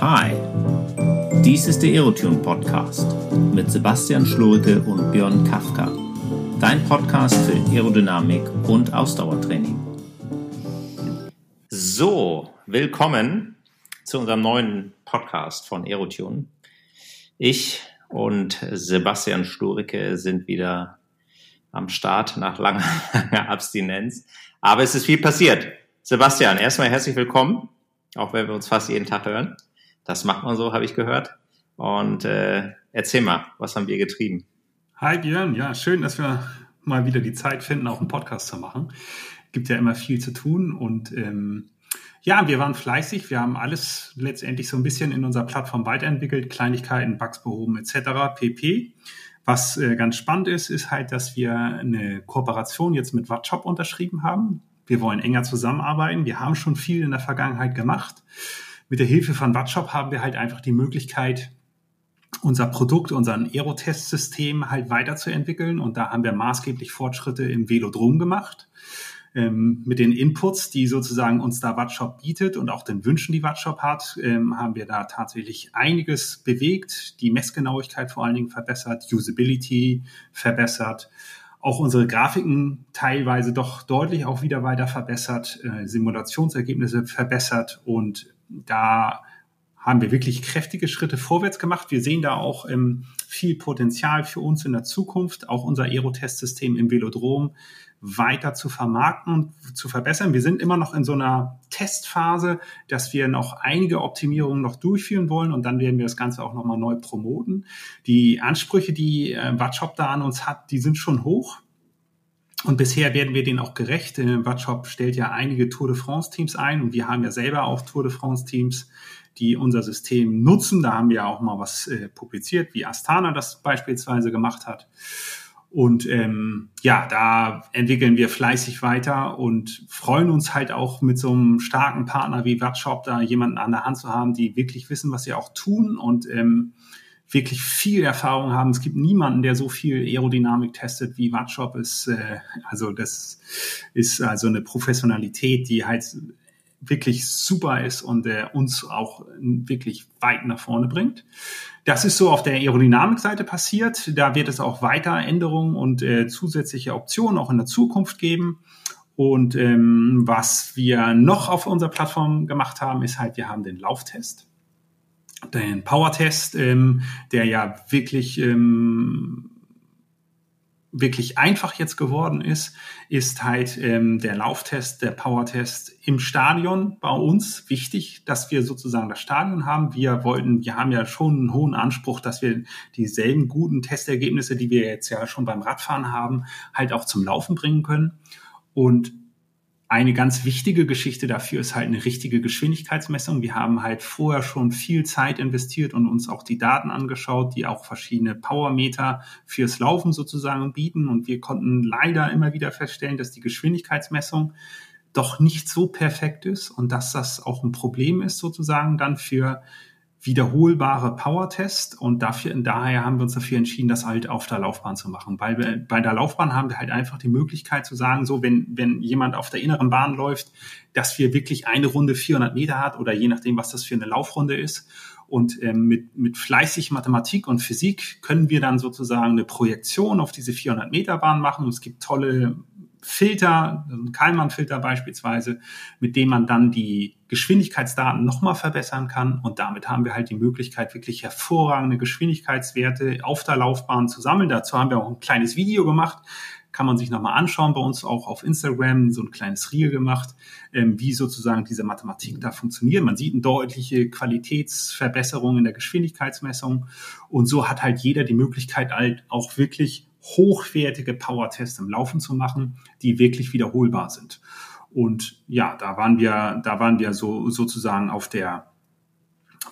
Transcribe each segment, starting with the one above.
Hi, dies ist der Aerotune Podcast mit Sebastian Schlurke und Björn Kafka. Dein Podcast für Aerodynamik und Ausdauertraining. So, willkommen zu unserem neuen Podcast von Aerotune. Ich und Sebastian Schlurke sind wieder am Start nach langer, langer Abstinenz. Aber es ist viel passiert. Sebastian, erstmal herzlich willkommen, auch wenn wir uns fast jeden Tag hören. Das macht man so, habe ich gehört. Und äh, erzähl mal, was haben wir getrieben? Hi Björn, ja, schön, dass wir mal wieder die Zeit finden, auch einen Podcast zu machen. Gibt ja immer viel zu tun und ähm, ja, wir waren fleißig. Wir haben alles letztendlich so ein bisschen in unserer Plattform weiterentwickelt, Kleinigkeiten, Bugs behoben etc. pp. Was äh, ganz spannend ist, ist halt, dass wir eine Kooperation jetzt mit Wattshop unterschrieben haben. Wir wollen enger zusammenarbeiten. Wir haben schon viel in der Vergangenheit gemacht. Mit der Hilfe von Wattshop haben wir halt einfach die Möglichkeit, unser Produkt, unseren Aerotest-System halt weiterzuentwickeln. Und da haben wir maßgeblich Fortschritte im Velodrom gemacht. Ähm, mit den Inputs, die sozusagen uns da Wattshop bietet und auch den Wünschen, die Wattshop hat, ähm, haben wir da tatsächlich einiges bewegt. Die Messgenauigkeit vor allen Dingen verbessert, Usability verbessert auch unsere Grafiken teilweise doch deutlich auch wieder weiter verbessert, äh, Simulationsergebnisse verbessert und da haben wir wirklich kräftige Schritte vorwärts gemacht. Wir sehen da auch ähm, viel Potenzial für uns in der Zukunft, auch unser Aerotest-System im Velodrom weiter zu vermarkten und zu verbessern. Wir sind immer noch in so einer Testphase, dass wir noch einige Optimierungen noch durchführen wollen und dann werden wir das Ganze auch nochmal neu promoten. Die Ansprüche, die äh, Watshop da an uns hat, die sind schon hoch. Und bisher werden wir denen auch gerecht. Äh, Watshop stellt ja einige Tour de France Teams ein und wir haben ja selber auch Tour de France Teams, die unser System nutzen. Da haben wir auch mal was äh, publiziert, wie Astana das beispielsweise gemacht hat. Und ähm, ja, da entwickeln wir fleißig weiter und freuen uns halt auch mit so einem starken Partner wie Wattshop da jemanden an der Hand zu haben, die wirklich wissen, was sie auch tun und ähm, wirklich viel Erfahrung haben. Es gibt niemanden, der so viel Aerodynamik testet wie Wattshop ist. Äh, also das ist also eine Professionalität, die halt wirklich super ist und der uns auch wirklich weit nach vorne bringt. Das ist so auf der Aerodynamikseite passiert. Da wird es auch weiter Änderungen und äh, zusätzliche Optionen auch in der Zukunft geben. Und ähm, was wir noch auf unserer Plattform gemacht haben, ist halt, wir haben den Lauftest, den Power-Test, ähm, der ja wirklich ähm, wirklich einfach jetzt geworden ist, ist halt ähm, der Lauftest, der Powertest im Stadion bei uns wichtig, dass wir sozusagen das Stadion haben. Wir wollten, wir haben ja schon einen hohen Anspruch, dass wir dieselben guten Testergebnisse, die wir jetzt ja schon beim Radfahren haben, halt auch zum Laufen bringen können. Und eine ganz wichtige Geschichte dafür ist halt eine richtige Geschwindigkeitsmessung. Wir haben halt vorher schon viel Zeit investiert und uns auch die Daten angeschaut, die auch verschiedene Powermeter fürs Laufen sozusagen bieten. Und wir konnten leider immer wieder feststellen, dass die Geschwindigkeitsmessung doch nicht so perfekt ist und dass das auch ein Problem ist sozusagen dann für wiederholbare Power-Test und dafür, daher haben wir uns dafür entschieden, das halt auf der Laufbahn zu machen. Weil wir, bei der Laufbahn haben wir halt einfach die Möglichkeit zu sagen, so wenn, wenn jemand auf der inneren Bahn läuft, dass wir wirklich eine Runde 400 Meter hat oder je nachdem, was das für eine Laufrunde ist. Und ähm, mit, mit fleißig Mathematik und Physik können wir dann sozusagen eine Projektion auf diese 400 Meter Bahn machen. Und es gibt tolle Filter, ein Kalman-Filter beispielsweise, mit dem man dann die Geschwindigkeitsdaten nochmal verbessern kann. Und damit haben wir halt die Möglichkeit, wirklich hervorragende Geschwindigkeitswerte auf der Laufbahn zu sammeln. Dazu haben wir auch ein kleines Video gemacht. Kann man sich nochmal anschauen, bei uns auch auf Instagram so ein kleines Reel gemacht, ähm, wie sozusagen diese Mathematik da funktioniert. Man sieht eine deutliche Qualitätsverbesserung in der Geschwindigkeitsmessung. Und so hat halt jeder die Möglichkeit, halt auch wirklich hochwertige Power-Tests im Laufen zu machen, die wirklich wiederholbar sind. Und ja, da waren wir, da waren wir so sozusagen auf der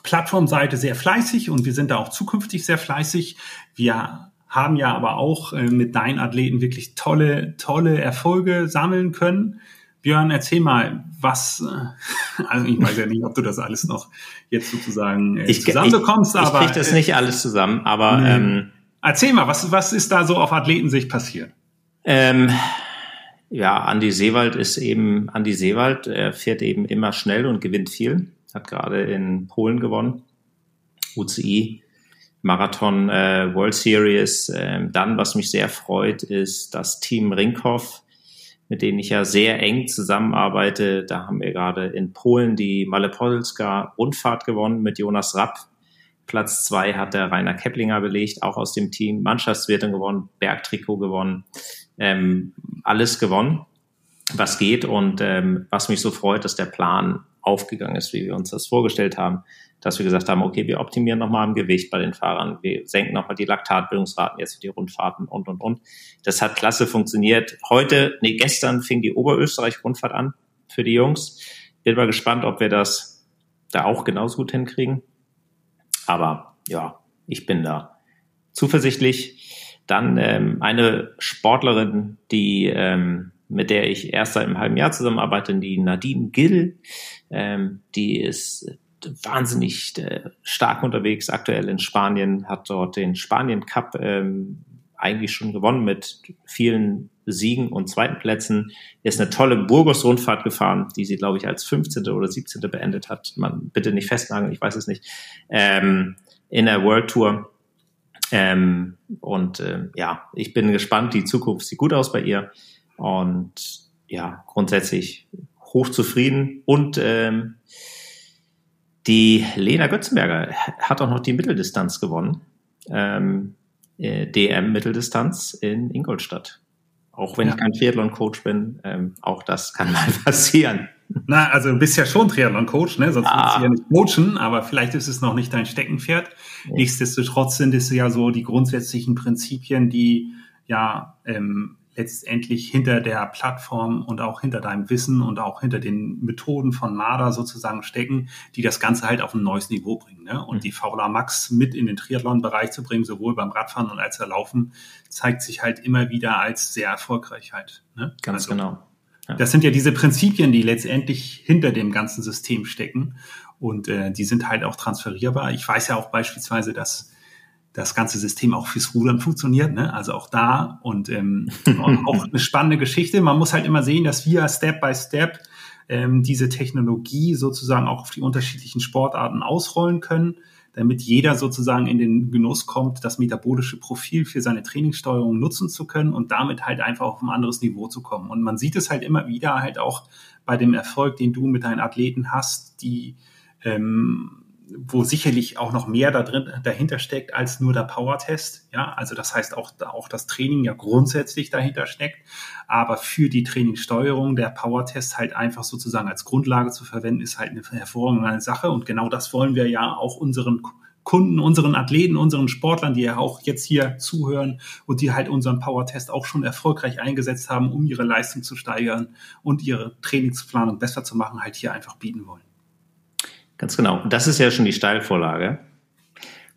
Plattformseite sehr fleißig und wir sind da auch zukünftig sehr fleißig. Wir haben ja aber auch äh, mit deinen Athleten wirklich tolle, tolle Erfolge sammeln können. Björn, erzähl mal, was, äh, also ich weiß ja nicht, ob du das alles noch jetzt sozusagen äh, ich, zusammenbekommst, ich, aber. Ich krieg das nicht alles zusammen, aber nee. ähm, Erzähl mal, was, was ist da so auf Athletensicht passiert? Ähm, ja, Andi Seewald ist eben Andi Seewald. Er fährt eben immer schnell und gewinnt viel. hat gerade in Polen gewonnen. UCI Marathon äh, World Series. Ähm, dann, was mich sehr freut, ist das Team Rinkhoff, mit denen ich ja sehr eng zusammenarbeite. Da haben wir gerade in Polen die Malepolska Rundfahrt gewonnen mit Jonas Rapp. Platz zwei hat der Rainer Keplinger belegt, auch aus dem Team. Mannschaftswertung gewonnen, Bergtrikot gewonnen, ähm, alles gewonnen, was geht. Und ähm, was mich so freut, dass der Plan aufgegangen ist, wie wir uns das vorgestellt haben dass wir gesagt haben, okay, wir optimieren nochmal im Gewicht bei den Fahrern, wir senken nochmal die Laktatbildungsraten jetzt für die Rundfahrten und, und, und. Das hat klasse funktioniert. Heute, nee, gestern fing die Oberösterreich-Rundfahrt an für die Jungs. Bin mal gespannt, ob wir das da auch genauso gut hinkriegen. Aber ja, ich bin da zuversichtlich. Dann ähm, eine Sportlerin, die ähm, mit der ich erst seit einem halben Jahr zusammenarbeite, die Nadine Gill. Ähm, die ist wahnsinnig äh, stark unterwegs, aktuell in Spanien, hat dort den Spanien Cup ähm, eigentlich schon gewonnen mit vielen Siegen und zweiten Plätzen. Er ist eine tolle Burgos-Rundfahrt gefahren, die sie, glaube ich, als 15. oder 17. beendet hat. Man bitte nicht festnageln, ich weiß es nicht. Ähm, in der World Tour. Ähm, und äh, ja, ich bin gespannt. Die Zukunft sieht gut aus bei ihr. Und ja, grundsätzlich hochzufrieden und ähm, die Lena Götzenberger hat auch noch die Mitteldistanz gewonnen. Ähm, äh, DM Mitteldistanz in Ingolstadt. Auch wenn ja. ich kein Triathlon-Coach bin, ähm, auch das kann mal passieren. Na, also du bist ja schon Triathlon-Coach, ne? sonst ah. würdest du ja nicht coachen, aber vielleicht ist es noch nicht dein Steckenpferd. Ja. Nichtsdestotrotz sind es ja so die grundsätzlichen Prinzipien, die ja ähm, letztendlich hinter der Plattform und auch hinter deinem Wissen und auch hinter den Methoden von NADA sozusagen stecken, die das Ganze halt auf ein neues Niveau bringen. Ne? Und mhm. die Faula Max mit in den Triathlon-Bereich zu bringen, sowohl beim Radfahren und als Laufen, zeigt sich halt immer wieder als sehr erfolgreich halt. Ne? Ganz also, genau. Ja. Das sind ja diese Prinzipien, die letztendlich hinter dem ganzen System stecken. Und äh, die sind halt auch transferierbar. Ich weiß ja auch beispielsweise, dass das ganze System auch fürs Rudern funktioniert. Ne? Also auch da und ähm, auch eine spannende Geschichte. Man muss halt immer sehen, dass wir Step by Step ähm, diese Technologie sozusagen auch auf die unterschiedlichen Sportarten ausrollen können, damit jeder sozusagen in den Genuss kommt, das metabolische Profil für seine Trainingssteuerung nutzen zu können und damit halt einfach auf ein anderes Niveau zu kommen. Und man sieht es halt immer wieder halt auch bei dem Erfolg, den du mit deinen Athleten hast, die ähm, wo sicherlich auch noch mehr da drin, dahinter steckt als nur der Power-Test. Ja, also das heißt auch, auch das Training ja grundsätzlich dahinter steckt. Aber für die Trainingssteuerung der Power-Test halt einfach sozusagen als Grundlage zu verwenden, ist halt eine hervorragende Sache. Und genau das wollen wir ja auch unseren Kunden, unseren Athleten, unseren Sportlern, die ja auch jetzt hier zuhören und die halt unseren Power-Test auch schon erfolgreich eingesetzt haben, um ihre Leistung zu steigern und ihre Trainingsplanung besser zu machen, halt hier einfach bieten wollen. Ganz genau. Das ist ja schon die Steilvorlage.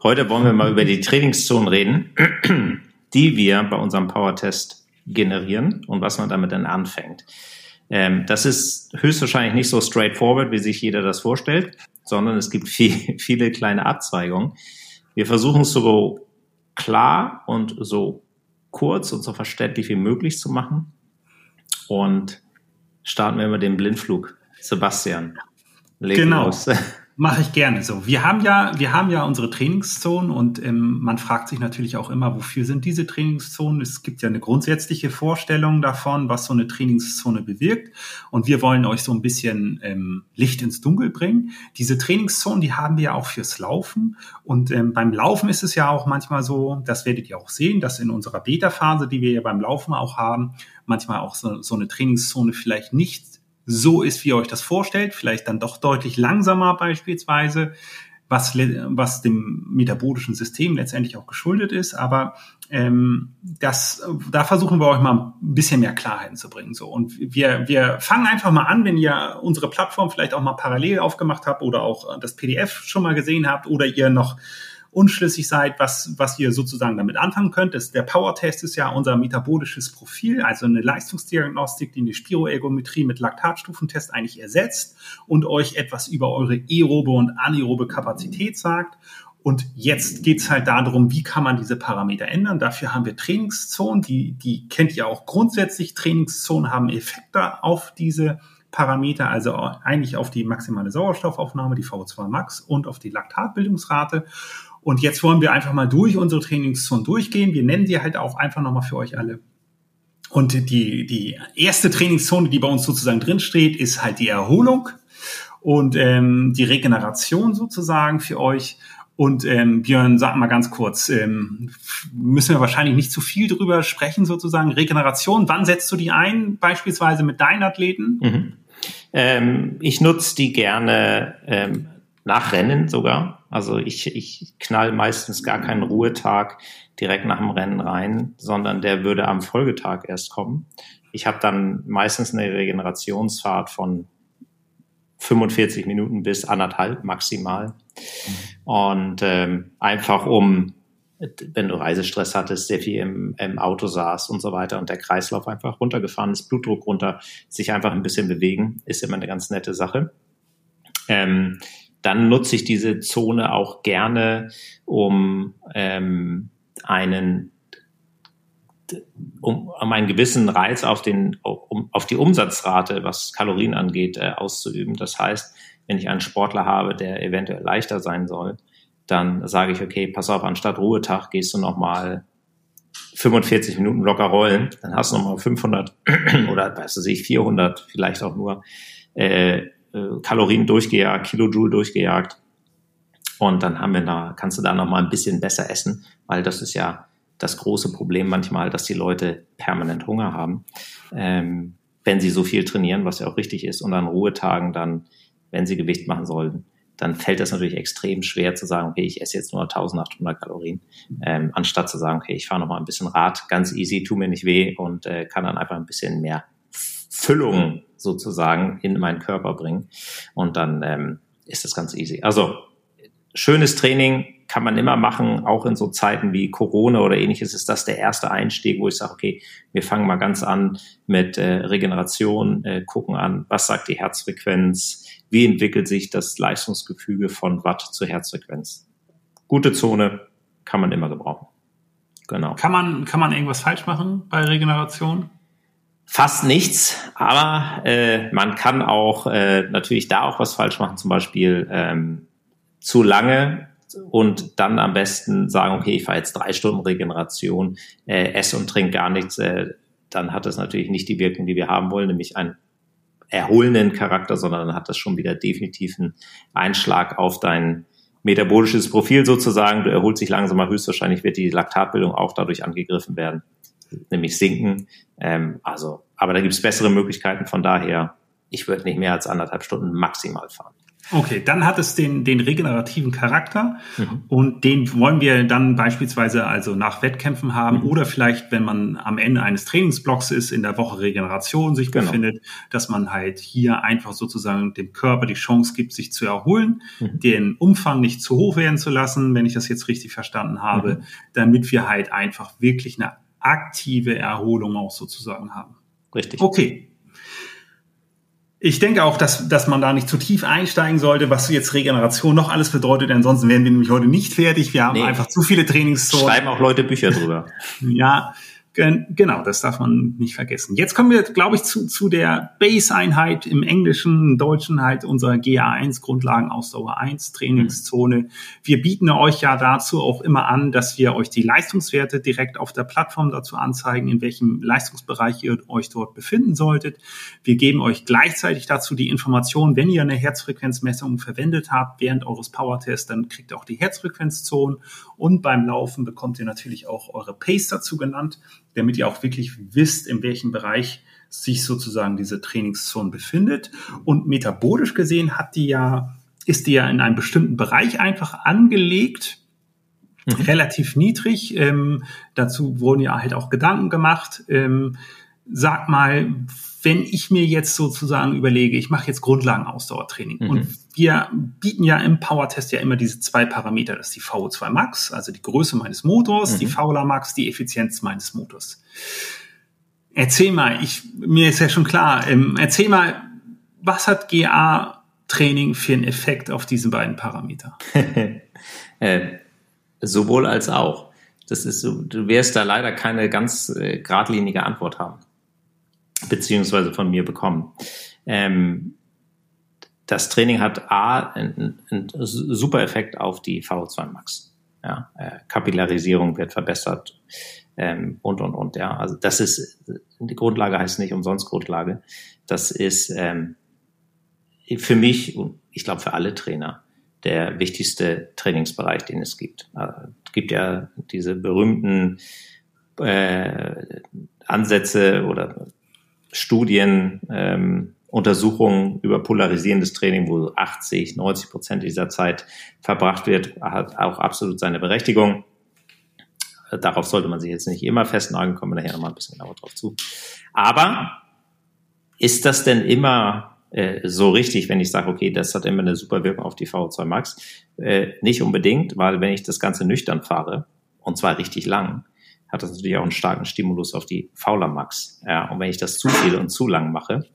Heute wollen wir mal über die Trainingszonen reden, die wir bei unserem Power-Test generieren und was man damit dann anfängt. Ähm, das ist höchstwahrscheinlich nicht so straightforward, wie sich jeder das vorstellt, sondern es gibt viel, viele kleine Abzweigungen. Wir versuchen es so klar und so kurz und so verständlich wie möglich zu machen und starten wir mit dem Blindflug. Sebastian, Leg genau. Los. Mache ich gerne so. Wir haben ja, wir haben ja unsere Trainingszonen und ähm, man fragt sich natürlich auch immer, wofür sind diese Trainingszonen? Es gibt ja eine grundsätzliche Vorstellung davon, was so eine Trainingszone bewirkt. Und wir wollen euch so ein bisschen ähm, Licht ins Dunkel bringen. Diese Trainingszonen, die haben wir ja auch fürs Laufen. Und ähm, beim Laufen ist es ja auch manchmal so, das werdet ihr auch sehen, dass in unserer Beta-Phase, die wir ja beim Laufen auch haben, manchmal auch so, so eine Trainingszone vielleicht nicht so ist, wie ihr euch das vorstellt, vielleicht dann doch deutlich langsamer beispielsweise, was, was dem metabolischen System letztendlich auch geschuldet ist. Aber ähm, das, da versuchen wir euch mal ein bisschen mehr Klarheit zu bringen. So. Und wir, wir fangen einfach mal an, wenn ihr unsere Plattform vielleicht auch mal parallel aufgemacht habt oder auch das PDF schon mal gesehen habt oder ihr noch unschlüssig seid, was, was ihr sozusagen damit anfangen könnt. Das, der Power-Test ist ja unser metabolisches Profil, also eine Leistungsdiagnostik, die eine Spiroergometrie mit Laktatstufentest eigentlich ersetzt und euch etwas über eure aerobe und anaerobe Kapazität sagt. Und jetzt geht's halt darum, wie kann man diese Parameter ändern. Dafür haben wir Trainingszonen, die, die kennt ihr auch grundsätzlich. Trainingszonen haben Effekte auf diese Parameter, also eigentlich auf die maximale Sauerstoffaufnahme, die VO2 Max und auf die Laktatbildungsrate. Und jetzt wollen wir einfach mal durch unsere Trainingszonen durchgehen. Wir nennen die halt auch einfach nochmal für euch alle. Und die, die erste Trainingszone, die bei uns sozusagen drinsteht, ist halt die Erholung und ähm, die Regeneration sozusagen für euch. Und ähm, Björn, sag mal ganz kurz, ähm, müssen wir wahrscheinlich nicht zu viel drüber sprechen sozusagen. Regeneration, wann setzt du die ein, beispielsweise mit deinen Athleten? Mhm. Ähm, ich nutze die gerne ähm, nach Rennen sogar. Also ich, ich knall meistens gar keinen Ruhetag direkt nach dem Rennen rein, sondern der würde am Folgetag erst kommen. Ich habe dann meistens eine Regenerationsfahrt von 45 Minuten bis anderthalb maximal. Und ähm, einfach um, wenn du Reisestress hattest, sehr viel im, im Auto saß und so weiter und der Kreislauf einfach runtergefahren ist, Blutdruck runter, sich einfach ein bisschen bewegen, ist immer eine ganz nette Sache. Ähm, dann nutze ich diese Zone auch gerne, um ähm, einen um, um einen gewissen Reiz auf den um, auf die Umsatzrate, was Kalorien angeht, äh, auszuüben. Das heißt, wenn ich einen Sportler habe, der eventuell leichter sein soll, dann sage ich, okay, pass auf, anstatt Ruhetag gehst du nochmal 45 Minuten locker rollen, dann hast du nochmal 500 oder weißt du, ich 400 vielleicht auch nur äh, Kalorien durchgejagt, Kilojoule durchgejagt. Und dann haben wir da, kannst du da noch mal ein bisschen besser essen, weil das ist ja das große Problem manchmal, dass die Leute permanent Hunger haben, ähm, wenn sie so viel trainieren, was ja auch richtig ist, und an Ruhetagen dann, wenn sie Gewicht machen sollten, dann fällt das natürlich extrem schwer zu sagen, okay, ich esse jetzt nur 1800 Kalorien, ähm, anstatt zu sagen, okay, ich fahre noch mal ein bisschen Rad, ganz easy, tu mir nicht weh und äh, kann dann einfach ein bisschen mehr Füllung sozusagen in meinen Körper bringen. Und dann ähm, ist das ganz easy. Also schönes Training kann man immer machen, auch in so Zeiten wie Corona oder ähnliches ist das der erste Einstieg, wo ich sage, okay, wir fangen mal ganz an mit äh, Regeneration, äh, gucken an, was sagt die Herzfrequenz, wie entwickelt sich das Leistungsgefüge von Watt zur Herzfrequenz. Gute Zone kann man immer gebrauchen. Genau. Kann man, kann man irgendwas falsch machen bei Regeneration? Fast nichts, aber äh, man kann auch äh, natürlich da auch was falsch machen, zum Beispiel ähm, zu lange und dann am besten sagen, okay, ich fahre jetzt drei Stunden Regeneration, äh, esse und trinke gar nichts, äh, dann hat das natürlich nicht die Wirkung, die wir haben wollen, nämlich einen erholenden Charakter, sondern dann hat das schon wieder definitiv einen Einschlag auf dein metabolisches Profil sozusagen. Du erholst dich langsamer, höchstwahrscheinlich wird die Laktatbildung auch dadurch angegriffen werden nämlich sinken. Ähm, also, aber da gibt es bessere Möglichkeiten. Von daher, ich würde nicht mehr als anderthalb Stunden maximal fahren. Okay, dann hat es den, den regenerativen Charakter mhm. und den wollen wir dann beispielsweise also nach Wettkämpfen haben mhm. oder vielleicht, wenn man am Ende eines Trainingsblocks ist, in der Woche Regeneration sich genau. befindet, dass man halt hier einfach sozusagen dem Körper die Chance gibt, sich zu erholen, mhm. den Umfang nicht zu hoch werden zu lassen, wenn ich das jetzt richtig verstanden habe, mhm. damit wir halt einfach wirklich eine aktive Erholung auch sozusagen haben. Richtig. Okay. Ich denke auch, dass, dass man da nicht zu tief einsteigen sollte, was jetzt Regeneration noch alles bedeutet. Ansonsten wären wir nämlich heute nicht fertig. Wir haben nee. einfach zu viele Trainingszonen. Schreiben auch Leute Bücher drüber. ja, Genau, das darf man nicht vergessen. Jetzt kommen wir, glaube ich, zu, zu der Base-Einheit im Englischen, im Deutschen halt unserer GA1, Grundlagenausdauer 1, Trainingszone. Wir bieten euch ja dazu auch immer an, dass wir euch die Leistungswerte direkt auf der Plattform dazu anzeigen, in welchem Leistungsbereich ihr euch dort befinden solltet. Wir geben euch gleichzeitig dazu die Information, wenn ihr eine Herzfrequenzmessung verwendet habt während eures Powertests, dann kriegt ihr auch die Herzfrequenzzone und beim Laufen bekommt ihr natürlich auch eure Pace dazu genannt damit ihr auch wirklich wisst, in welchem Bereich sich sozusagen diese Trainingszone befindet. Und metabolisch gesehen hat die ja, ist die ja in einem bestimmten Bereich einfach angelegt, mhm. relativ niedrig. Ähm, dazu wurden ja halt auch Gedanken gemacht. Ähm, sag mal, wenn ich mir jetzt sozusagen überlege, ich mache jetzt Grundlagenausdauertraining mhm. und wir bieten ja im Power-Test ja immer diese zwei Parameter, das ist die VO2 Max, also die Größe meines Motors, mhm. die VLA Max, die Effizienz meines Motors. Erzähl mal, ich, mir ist ja schon klar, ähm, erzähl mal, was hat GA-Training für einen Effekt auf diese beiden Parameter? äh, sowohl als auch. Das ist so, du wirst da leider keine ganz äh, geradlinige Antwort haben. beziehungsweise von mir bekommen. Ähm, das Training hat A, einen, einen super Effekt auf die VO2 Max. Ja, äh, Kapillarisierung wird verbessert ähm, und und und. Ja, also das ist die Grundlage heißt nicht umsonst Grundlage. Das ist ähm, für mich und ich glaube für alle Trainer der wichtigste Trainingsbereich, den es gibt. Also, es gibt ja diese berühmten äh, Ansätze oder Studien, ähm, Untersuchungen über polarisierendes Training, wo 80, 90 Prozent dieser Zeit verbracht wird, hat auch absolut seine Berechtigung. Darauf sollte man sich jetzt nicht immer festnageln, kommen wir nachher nochmal ein bisschen genauer drauf zu. Aber ist das denn immer äh, so richtig, wenn ich sage, okay, das hat immer eine super Wirkung auf die VO2 Max? Äh, nicht unbedingt, weil wenn ich das Ganze nüchtern fahre, und zwar richtig lang, hat das natürlich auch einen starken Stimulus auf die Fauler Max. Ja, und wenn ich das zu viel und zu lang mache,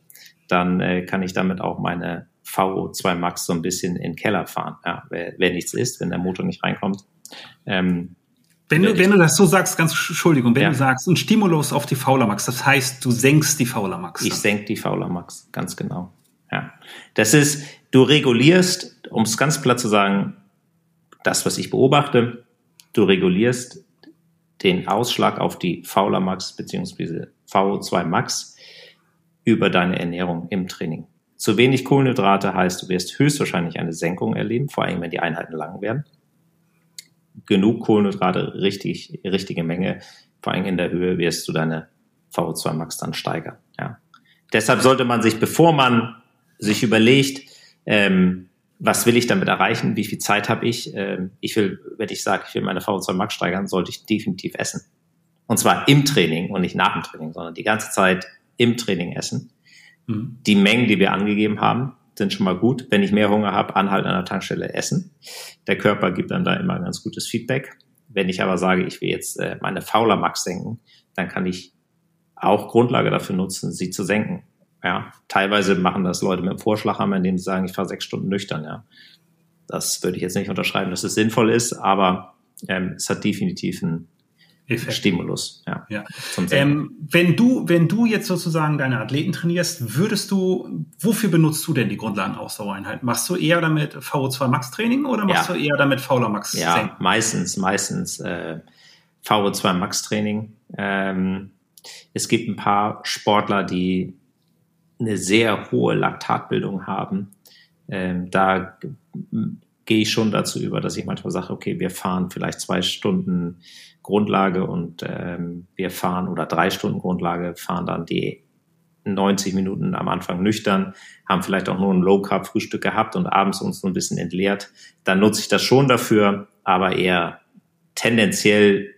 dann äh, kann ich damit auch meine VO2 Max so ein bisschen in den Keller fahren. Ja, wenn nichts ist, wenn der Motor nicht reinkommt. Ähm, wenn du, wenn du das so sagst, ganz Entschuldigung, wenn ja. du sagst, ein Stimulus auf die Fauler Max, das heißt, du senkst die Fauler Max. Ich senk die Fauler Max, ganz genau. Ja. Das ist, du regulierst, um es ganz platt zu sagen, das, was ich beobachte, du regulierst den Ausschlag auf die Fauler Max beziehungsweise VO2 Max über deine Ernährung im Training. Zu wenig Kohlenhydrate heißt, du wirst höchstwahrscheinlich eine Senkung erleben, vor allem wenn die Einheiten lang werden. Genug Kohlenhydrate, richtig, richtige Menge, vor allem in der Höhe wirst du deine VO2 Max dann steigern. Ja. Deshalb sollte man sich, bevor man sich überlegt, ähm, was will ich damit erreichen, wie viel Zeit habe ich, ähm, ich will, wenn ich sage, ich will meine VO2 Max steigern, sollte ich definitiv essen. Und zwar im Training und nicht nach dem Training, sondern die ganze Zeit im Training essen. Mhm. Die Mengen, die wir angegeben haben, sind schon mal gut. Wenn ich mehr Hunger habe, anhalten an der Tankstelle essen. Der Körper gibt dann da immer ganz gutes Feedback. Wenn ich aber sage, ich will jetzt äh, meine Fauler Max senken, dann kann ich auch Grundlage dafür nutzen, sie zu senken. Ja, teilweise machen das Leute mit dem Vorschlaghammer, indem sie sagen, ich fahre sechs Stunden nüchtern. Ja, das würde ich jetzt nicht unterschreiben, dass es sinnvoll ist, aber ähm, es hat definitiv einen Effekt. Stimulus, ja. ja. Ähm, wenn du, wenn du jetzt sozusagen deine Athleten trainierst, würdest du, wofür benutzt du denn die Grundlagenausdauereinheit? Machst du eher damit VO2 Max Training oder machst ja. du eher damit Fauler Max Ja, Senken? meistens, meistens äh, VO2 Max Training. Ähm, es gibt ein paar Sportler, die eine sehr hohe Laktatbildung haben. Ähm, da gehe ich schon dazu über, dass ich manchmal sage, okay, wir fahren vielleicht zwei Stunden Grundlage und ähm, wir fahren oder drei Stunden Grundlage, fahren dann die 90 Minuten am Anfang nüchtern, haben vielleicht auch nur ein Low-Carb-Frühstück gehabt und abends uns so ein bisschen entleert, dann nutze ich das schon dafür, aber eher tendenziell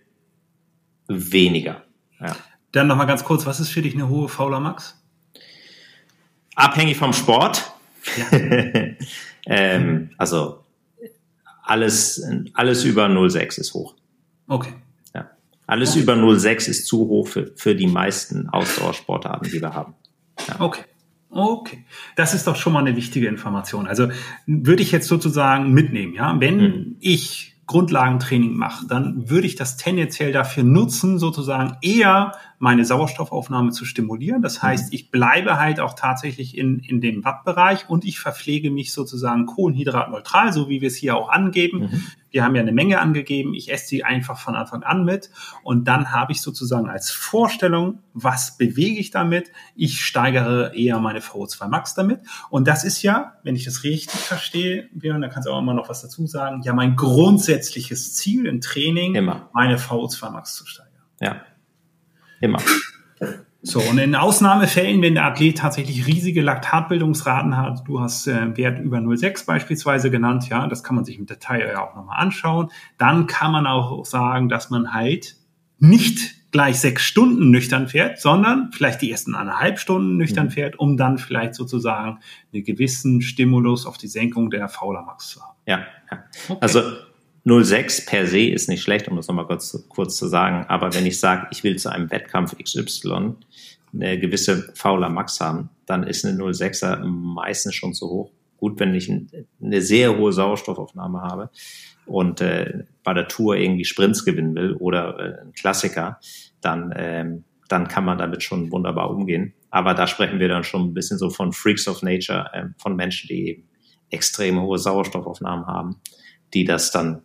weniger. Ja. Dann nochmal ganz kurz, was ist für dich eine hohe Fauler Max? Abhängig vom Sport. Ja. ähm, also alles, alles über 0,6 ist hoch. Okay. Alles okay. über 0,6 ist zu hoch für, für die meisten Ausdauersportarten, die wir haben. Ja. Okay. Okay, das ist doch schon mal eine wichtige Information. Also würde ich jetzt sozusagen mitnehmen, ja, wenn mhm. ich Grundlagentraining mache, dann würde ich das tendenziell dafür nutzen, sozusagen eher meine Sauerstoffaufnahme zu stimulieren. Das heißt, mhm. ich bleibe halt auch tatsächlich in, in dem Wattbereich und ich verpflege mich sozusagen kohlenhydratneutral, so wie wir es hier auch angeben. Mhm. Wir haben ja eine Menge angegeben. Ich esse sie einfach von Anfang an mit. Und dann habe ich sozusagen als Vorstellung, was bewege ich damit? Ich steigere eher meine VO2 Max damit. Und das ist ja, wenn ich das richtig verstehe, Björn, da kannst du auch immer noch was dazu sagen, ja mein grundsätzliches Ziel im Training, immer. meine VO2 Max zu steigern. Ja, immer. So, und in Ausnahmefällen, wenn der Athlet tatsächlich riesige Laktatbildungsraten hat, du hast äh, Wert über 0,6 beispielsweise genannt, ja, das kann man sich im Detail ja auch nochmal anschauen, dann kann man auch sagen, dass man halt nicht gleich sechs Stunden nüchtern fährt, sondern vielleicht die ersten eineinhalb Stunden nüchtern mhm. fährt, um dann vielleicht sozusagen einen gewissen Stimulus auf die Senkung der Fauler Max zu haben. Ja, ja. Okay. also 06 per se ist nicht schlecht, um das nochmal kurz, kurz zu sagen. Aber wenn ich sage, ich will zu einem Wettkampf XY eine gewisse Fauler Max haben, dann ist eine 06er meistens schon zu hoch. Gut, wenn ich eine sehr hohe Sauerstoffaufnahme habe und äh, bei der Tour irgendwie Sprints gewinnen will oder äh, ein Klassiker, dann, ähm, dann kann man damit schon wunderbar umgehen. aber da sprechen wir dann schon ein bisschen so von Freaks of Nature, ähm, von Menschen, die eben extrem hohe Sauerstoffaufnahmen haben, die das dann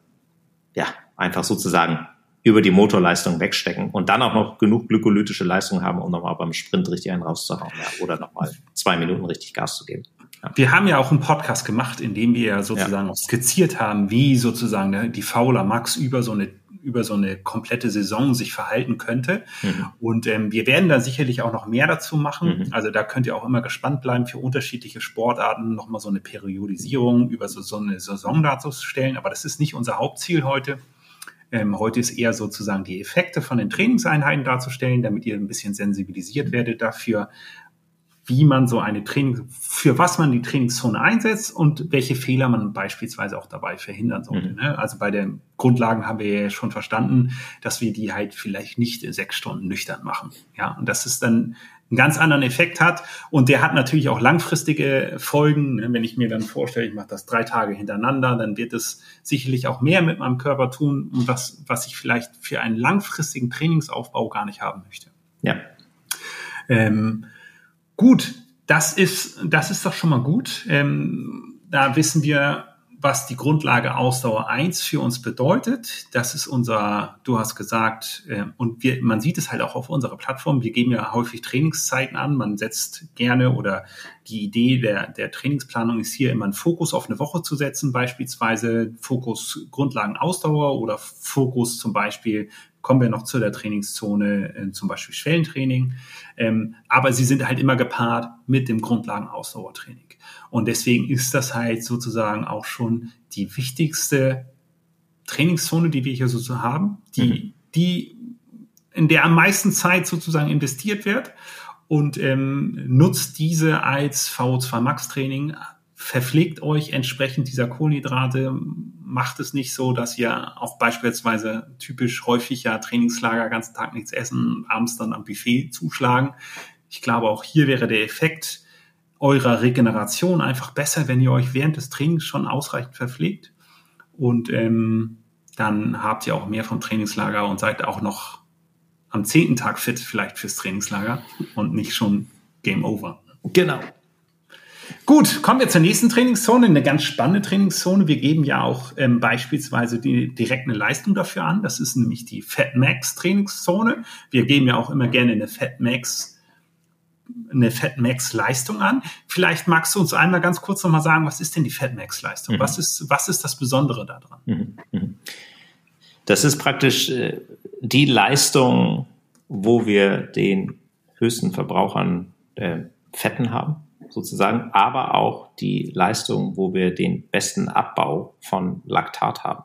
ja einfach sozusagen über die Motorleistung wegstecken und dann auch noch genug glykolytische Leistung haben, um nochmal beim Sprint richtig einen rauszuhauen ja, oder nochmal zwei Minuten richtig Gas zu geben. Ja. Wir haben ja auch einen Podcast gemacht, in dem wir sozusagen ja. skizziert haben, wie sozusagen die Fauler Max über so eine über so eine komplette Saison sich verhalten könnte. Mhm. Und ähm, wir werden da sicherlich auch noch mehr dazu machen. Mhm. Also da könnt ihr auch immer gespannt bleiben, für unterschiedliche Sportarten nochmal so eine Periodisierung über so, so eine Saison darzustellen. Aber das ist nicht unser Hauptziel heute. Ähm, heute ist eher sozusagen die Effekte von den Trainingseinheiten darzustellen, damit ihr ein bisschen sensibilisiert werdet dafür, wie man so eine Training, für was man die Trainingszone einsetzt und welche Fehler man beispielsweise auch dabei verhindern sollte. Mhm. Ne? Also bei den Grundlagen haben wir ja schon verstanden, dass wir die halt vielleicht nicht sechs Stunden nüchtern machen. Ja, und dass es dann einen ganz anderen Effekt hat. Und der hat natürlich auch langfristige Folgen. Ne? Wenn ich mir dann vorstelle, ich mache das drei Tage hintereinander, dann wird es sicherlich auch mehr mit meinem Körper tun, was, was ich vielleicht für einen langfristigen Trainingsaufbau gar nicht haben möchte. Ja. Ähm, Gut, das ist, das ist doch schon mal gut. Ähm, da wissen wir, was die Grundlage Ausdauer 1 für uns bedeutet. Das ist unser, du hast gesagt, äh, und wir, man sieht es halt auch auf unserer Plattform. Wir geben ja häufig Trainingszeiten an. Man setzt gerne oder die Idee der, der Trainingsplanung ist hier immer einen Fokus auf eine Woche zu setzen, beispielsweise Fokus Grundlagen Ausdauer oder Fokus zum Beispiel kommen wir noch zu der Trainingszone, äh, zum Beispiel Schwellentraining. Ähm, aber sie sind halt immer gepaart mit dem Grundlagenausdauertraining. Und deswegen ist das halt sozusagen auch schon die wichtigste Trainingszone, die wir hier so haben, die, mhm. die, in der am meisten Zeit sozusagen investiert wird und ähm, nutzt diese als VO2 Max Training verpflegt euch entsprechend dieser Kohlenhydrate, macht es nicht so, dass ihr auch beispielsweise typisch häufig ja Trainingslager ganzen Tag nichts essen, abends dann am Buffet zuschlagen. Ich glaube, auch hier wäre der Effekt eurer Regeneration einfach besser, wenn ihr euch während des Trainings schon ausreichend verpflegt. Und ähm, dann habt ihr auch mehr vom Trainingslager und seid auch noch am zehnten Tag fit vielleicht fürs Trainingslager und nicht schon Game Over. Genau. Gut, kommen wir zur nächsten Trainingszone, eine ganz spannende Trainingszone. Wir geben ja auch ähm, beispielsweise die, direkt eine Leistung dafür an. Das ist nämlich die Fat Max Trainingszone. Wir geben ja auch immer gerne eine Fat Max eine Fat Max Leistung an. Vielleicht magst du uns einmal ganz kurz nochmal sagen, was ist denn die Fat Max Leistung? Mhm. Was ist, was ist das Besondere daran? Mhm. mhm. Das ist praktisch äh, die Leistung, wo wir den höchsten Verbrauchern äh, Fetten haben sozusagen, aber auch die Leistung, wo wir den besten Abbau von Laktat haben.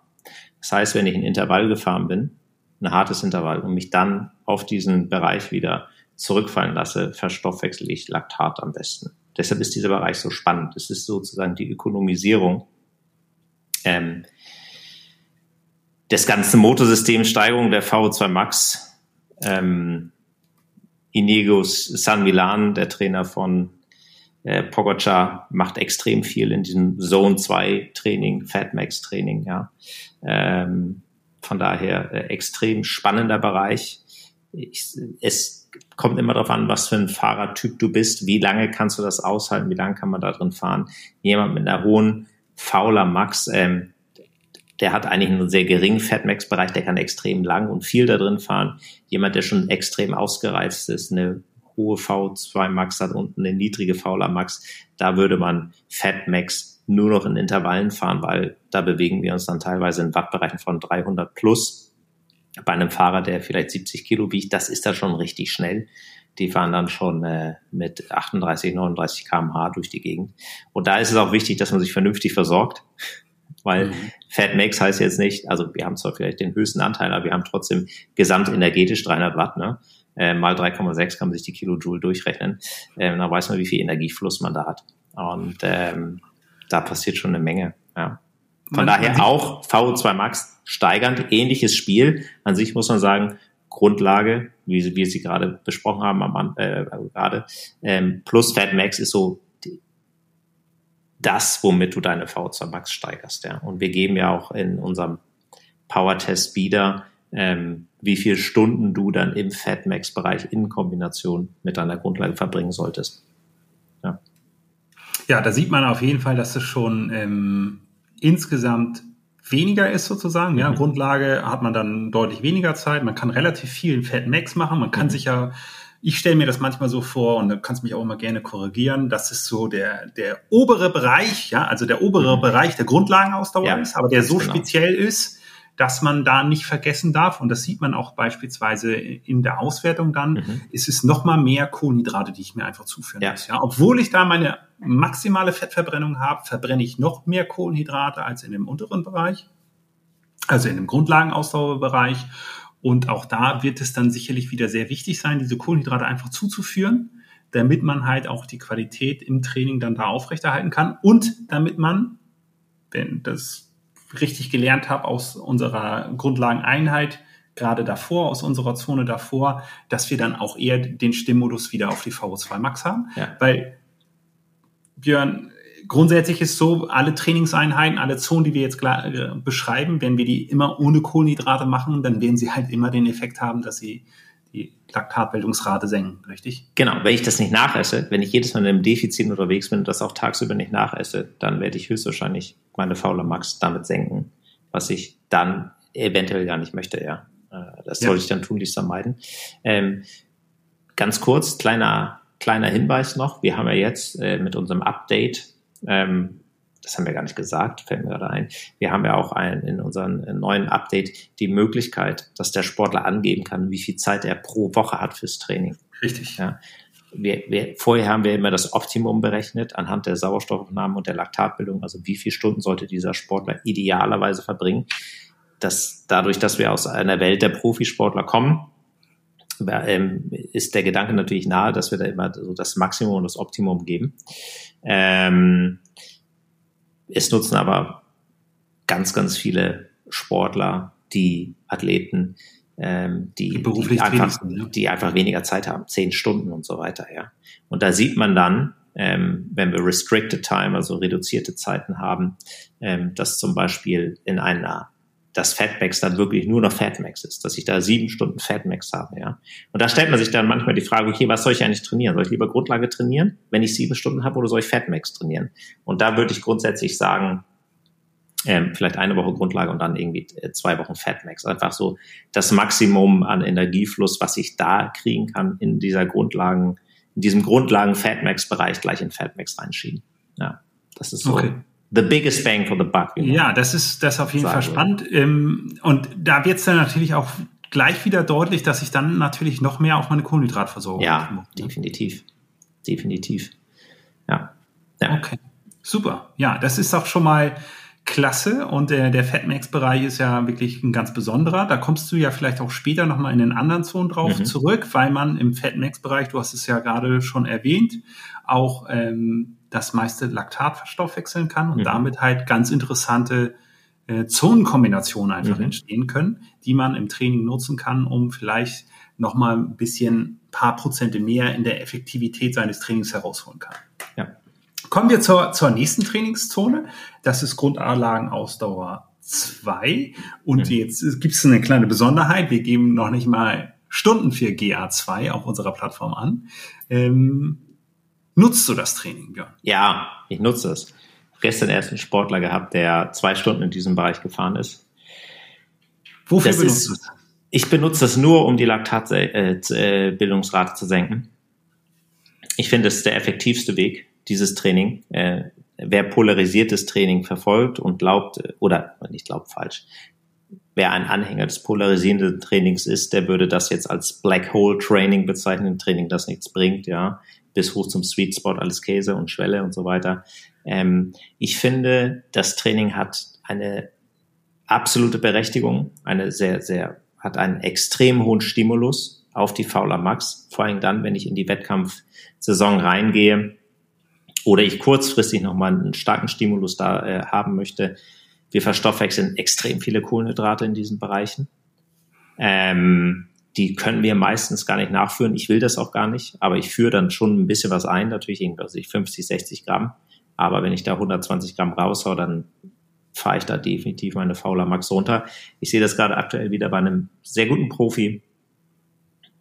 Das heißt, wenn ich ein Intervall gefahren bin, ein hartes Intervall und mich dann auf diesen Bereich wieder zurückfallen lasse, verstoffwechsel ich Laktat am besten. Deshalb ist dieser Bereich so spannend. Es ist sozusagen die Ökonomisierung ähm, des ganzen Motorsystems, Steigerung der VO2 Max. Ähm, Inigo San Milan, der Trainer von äh, Pogacar macht extrem viel in diesem Zone 2 Training, Fatmax Training, ja. Ähm, von daher äh, extrem spannender Bereich. Ich, es kommt immer darauf an, was für ein Fahrertyp du bist, wie lange kannst du das aushalten, wie lange kann man da drin fahren. Jemand mit einer hohen fauler Max, ähm, der hat eigentlich einen sehr geringen Fatmax-Bereich, der kann extrem lang und viel da drin fahren. Jemand, der schon extrem ausgereizt ist, eine hohe V2 Max hat und eine niedrige Fauler Max, da würde man Fat Max nur noch in Intervallen fahren, weil da bewegen wir uns dann teilweise in Wattbereichen von 300 plus. Bei einem Fahrer, der vielleicht 70 Kilo wiegt, das ist da schon richtig schnell. Die fahren dann schon äh, mit 38, 39 kmh durch die Gegend. Und da ist es auch wichtig, dass man sich vernünftig versorgt weil mhm. Fat Max heißt jetzt nicht, also wir haben zwar vielleicht den höchsten Anteil, aber wir haben trotzdem gesamtenergetisch 300 Watt, ne? Äh, mal 3,6 kann man sich die Kilojoule durchrechnen. Ähm, dann weiß man, wie viel Energiefluss man da hat. Und ähm, da passiert schon eine Menge. Ja. Von man daher auch VO2 Max steigernd, ähnliches Spiel. An sich muss man sagen, Grundlage, wie wir sie gerade besprochen haben, am, äh, gerade, ähm, plus Fat Max ist so das, womit du deine VO2 Max steigerst. Ja. Und wir geben ja auch in unserem Power Test Speeder ähm, wie viele Stunden du dann im Fatmax-Bereich in Kombination mit deiner Grundlage verbringen solltest. Ja, ja da sieht man auf jeden Fall, dass es schon ähm, insgesamt weniger ist sozusagen. Ja, mhm. Grundlage hat man dann deutlich weniger Zeit. Man kann relativ viel in Fatmax machen. Man kann mhm. sich ja ich stelle mir das manchmal so vor, und da kannst du mich auch immer gerne korrigieren, dass es so der, der obere Bereich, ja, also der obere mhm. Bereich der Grundlagenausdauer ja, ist, aber der so genau. speziell ist, dass man da nicht vergessen darf, und das sieht man auch beispielsweise in der Auswertung dann, mhm. ist es nochmal mehr Kohlenhydrate, die ich mir einfach zuführen ja. muss. Ja, obwohl ich da meine maximale Fettverbrennung habe, verbrenne ich noch mehr Kohlenhydrate als in dem unteren Bereich, also in dem Grundlagenausdauerbereich. Und auch da wird es dann sicherlich wieder sehr wichtig sein, diese Kohlenhydrate einfach zuzuführen, damit man halt auch die Qualität im Training dann da aufrechterhalten kann und damit man, wenn das richtig gelernt habe aus unserer Grundlageneinheit, gerade davor, aus unserer Zone davor, dass wir dann auch eher den Stimmmodus wieder auf die VO2 Max haben. Ja. Weil, Björn, grundsätzlich ist so, alle Trainingseinheiten, alle Zonen, die wir jetzt äh, beschreiben, wenn wir die immer ohne Kohlenhydrate machen, dann werden sie halt immer den Effekt haben, dass sie die Laktatbildungsrate senken, richtig? Genau, wenn ich das nicht nachesse, wenn ich jedes Mal in einem Defizit unterwegs bin und das auch tagsüber nicht nachesse, dann werde ich höchstwahrscheinlich meine Fauler Max damit senken, was ich dann eventuell gar nicht möchte, ja. Äh, das ja. ich dann tunlichst vermeiden. Ähm, ganz kurz, kleiner, kleiner Hinweis noch. Wir haben ja jetzt äh, mit unserem Update ähm, das haben wir gar nicht gesagt, fällt mir gerade ein. Wir haben ja auch ein, in unserem neuen Update die Möglichkeit, dass der Sportler angeben kann, wie viel Zeit er pro Woche hat fürs Training. Richtig. Ja. Wir, wir, vorher haben wir immer das Optimum berechnet anhand der Sauerstoffaufnahme und der Laktatbildung, also wie viele Stunden sollte dieser Sportler idealerweise verbringen. Das, dadurch, dass wir aus einer Welt der Profisportler kommen, ähm, ist der Gedanke natürlich nahe, dass wir da immer so das Maximum und das Optimum geben. Ähm, es nutzen aber ganz, ganz viele Sportler, die Athleten, ähm, die, die, die, einfach, ja. die einfach weniger Zeit haben, zehn Stunden und so weiter. Ja. Und da sieht man dann, ähm, wenn wir restricted time, also reduzierte Zeiten haben, ähm, dass zum Beispiel in einer dass Fatmax dann wirklich nur noch Fatmax ist, dass ich da sieben Stunden Fatmax habe, ja. Und da stellt man sich dann manchmal die Frage, okay, was soll ich eigentlich trainieren? Soll ich lieber Grundlage trainieren, wenn ich sieben Stunden habe, oder soll ich Fatmax trainieren? Und da würde ich grundsätzlich sagen, ähm, vielleicht eine Woche Grundlage und dann irgendwie äh, zwei Wochen Fatmax. Einfach so das Maximum an Energiefluss, was ich da kriegen kann in dieser Grundlagen, in diesem Grundlagen Fatmax-Bereich gleich in Fatmax reinschieben. Ja, das ist so. Okay the biggest bang for the buck. You know? Ja, das ist das ist auf jeden Fall spannend. Ähm, und da wird es dann natürlich auch gleich wieder deutlich, dass ich dann natürlich noch mehr auf meine Kohlenhydratversorgung Ja, muss, ne? definitiv. Definitiv. Ja. ja. Okay. Super. Ja, das ist auch schon mal klasse und der, der Fatmax-Bereich ist ja wirklich ein ganz besonderer. Da kommst du ja vielleicht auch später nochmal in den anderen Zonen drauf mhm. zurück, weil man im Fatmax-Bereich, du hast es ja gerade schon erwähnt, auch ähm, das meiste Laktat verstoffwechseln kann und mhm. damit halt ganz interessante äh, Zonenkombinationen einfach mhm. entstehen können, die man im Training nutzen kann, um vielleicht nochmal ein bisschen paar Prozente mehr in der Effektivität seines Trainings herausholen kann. Ja. Kommen wir zur, zur nächsten Trainingszone. Das ist Grundanlagenausdauer 2. Und mhm. jetzt gibt es eine kleine Besonderheit. Wir geben noch nicht mal Stunden für GA2 auf unserer Plattform an. Ähm, Nutzt du das Training, Björn? Ja, ich nutze es. Gestern erst einen Sportler gehabt, der zwei Stunden in diesem Bereich gefahren ist. Wofür das benutzt du es? Ich benutze es nur, um die Laktatbildungsrate äh, zu senken. Ich finde, es ist der effektivste Weg, dieses Training. Äh, wer polarisiertes Training verfolgt und glaubt, oder nicht glaubt falsch, wer ein Anhänger des polarisierenden Trainings ist, der würde das jetzt als Black Hole Training bezeichnen, Training, das nichts bringt, ja bis hoch zum Sweet Spot, alles Käse und Schwelle und so weiter. Ähm, ich finde, das Training hat eine absolute Berechtigung, eine sehr, sehr, hat einen extrem hohen Stimulus auf die Fauler Max, vor allem dann, wenn ich in die Wettkampfsaison reingehe oder ich kurzfristig nochmal einen starken Stimulus da äh, haben möchte. Wir verstoffwechseln extrem viele Kohlenhydrate in diesen Bereichen. Ähm, die können wir meistens gar nicht nachführen. Ich will das auch gar nicht, aber ich führe dann schon ein bisschen was ein, natürlich irgendwas, 50, 60 Gramm. Aber wenn ich da 120 Gramm raushau, dann fahre ich da definitiv meine Fauler Max runter. Ich sehe das gerade aktuell wieder bei einem sehr guten Profi,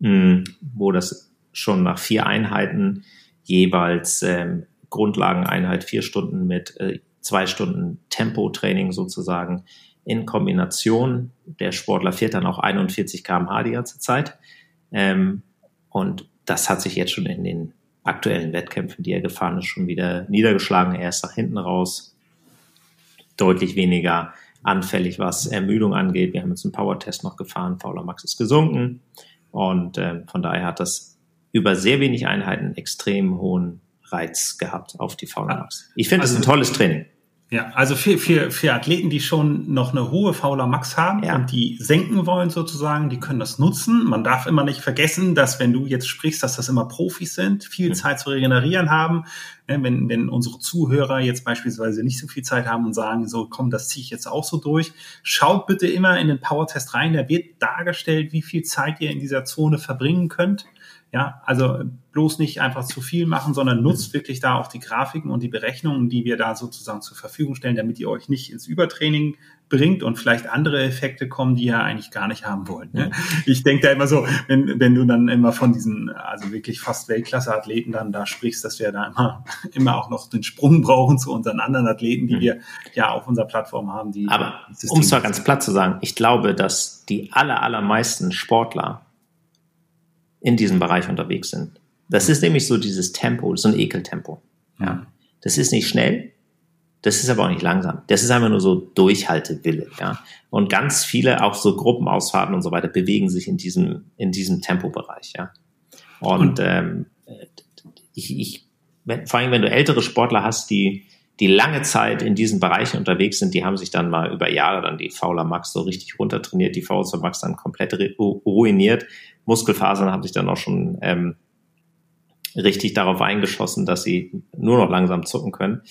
mh, wo das schon nach vier Einheiten jeweils ähm, Grundlageneinheit vier Stunden mit äh, zwei Stunden Tempotraining sozusagen in Kombination. Der Sportler fährt dann auch 41 km/h die ganze Zeit. Ähm, und das hat sich jetzt schon in den aktuellen Wettkämpfen, die er gefahren ist, schon wieder niedergeschlagen. Er ist nach hinten raus deutlich weniger anfällig, was Ermüdung angeht. Wir haben jetzt einen Power-Test noch gefahren. Fauler Max ist gesunken. Und äh, von daher hat das über sehr wenig Einheiten extrem hohen Reiz gehabt auf die Fauler Max. Ich finde, es also, ein tolles Training. Ja, also für, für, für Athleten, die schon noch eine hohe Fauler Max haben ja. und die senken wollen sozusagen, die können das nutzen. Man darf immer nicht vergessen, dass wenn du jetzt sprichst, dass das immer Profis sind, viel mhm. Zeit zu regenerieren haben. Ne, wenn, wenn unsere Zuhörer jetzt beispielsweise nicht so viel Zeit haben und sagen, so komm, das ziehe ich jetzt auch so durch, schaut bitte immer in den Power-Test rein. Da wird dargestellt, wie viel Zeit ihr in dieser Zone verbringen könnt. Ja, also bloß nicht einfach zu viel machen, sondern nutzt wirklich da auch die Grafiken und die Berechnungen, die wir da sozusagen zur Verfügung stellen, damit ihr euch nicht ins Übertraining bringt und vielleicht andere Effekte kommen, die ihr eigentlich gar nicht haben wollt. Ne? Ich denke da immer so, wenn, wenn du dann immer von diesen, also wirklich fast Weltklasse-Athleten dann da sprichst, dass wir da immer, immer auch noch den Sprung brauchen zu unseren anderen Athleten, die mhm. wir ja auf unserer Plattform haben. Die Aber um es mal ganz platt zu sagen, ich glaube, dass die aller, allermeisten Sportler in diesem Bereich unterwegs sind. Das ist nämlich so dieses Tempo, so ein Ekeltempo. Ja. Mhm. Das ist nicht schnell, das ist aber auch nicht langsam. Das ist einfach nur so Durchhaltewille, ja. Und ganz viele, auch so Gruppenausfahrten und so weiter, bewegen sich in diesem, in diesem Tempobereich, ja. Und ähm, ich, ich, wenn, vor allem, wenn du ältere Sportler hast, die, die lange Zeit in diesen Bereichen unterwegs sind, die haben sich dann mal über Jahre dann die Fauler Max so richtig runtertrainiert, die VO2 Max dann komplett ruiniert, Muskelfasern haben sich dann auch schon ähm, richtig darauf eingeschossen, dass sie nur noch langsam zucken können.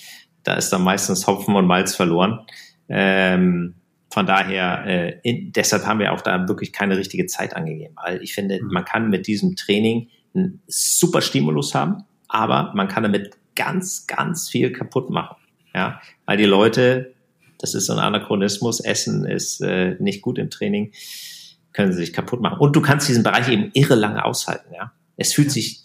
Da ist dann meistens Hopfen und Malz verloren. Ähm, von daher, äh, in, deshalb haben wir auch da wirklich keine richtige Zeit angegeben, weil ich finde, mhm. man kann mit diesem Training einen super Stimulus haben, aber man kann damit ganz, ganz viel kaputt machen. Ja, weil die Leute, das ist so ein Anachronismus, Essen ist äh, nicht gut im Training können sie sich kaputt machen. Und du kannst diesen Bereich eben irre lange aushalten, ja. Es fühlt sich,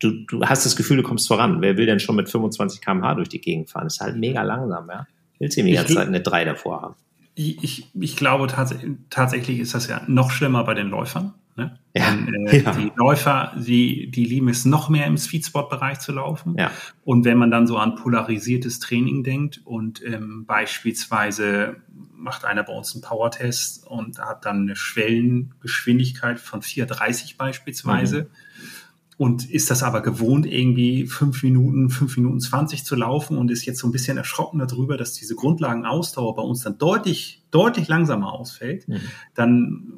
du, du hast das Gefühl, du kommst voran. Wer will denn schon mit 25 km/h durch die Gegend fahren? Das ist halt mega langsam, ja. Willst du die ganze Zeit eine 3 davor haben? Ich, ich glaube tats tatsächlich ist das ja noch schlimmer bei den Läufern. Ne? Ja, Denn, äh, ja. Die Läufer, die, die lieben es noch mehr im Sweetspot-Bereich zu laufen. Ja. Und wenn man dann so an polarisiertes Training denkt und ähm, beispielsweise macht einer bei uns einen Power-Test und hat dann eine Schwellengeschwindigkeit von 4,30 beispielsweise. Mhm. Und ist das aber gewohnt, irgendwie fünf Minuten, fünf Minuten zwanzig zu laufen und ist jetzt so ein bisschen erschrocken darüber, dass diese Grundlagenausdauer bei uns dann deutlich, deutlich langsamer ausfällt, mhm. dann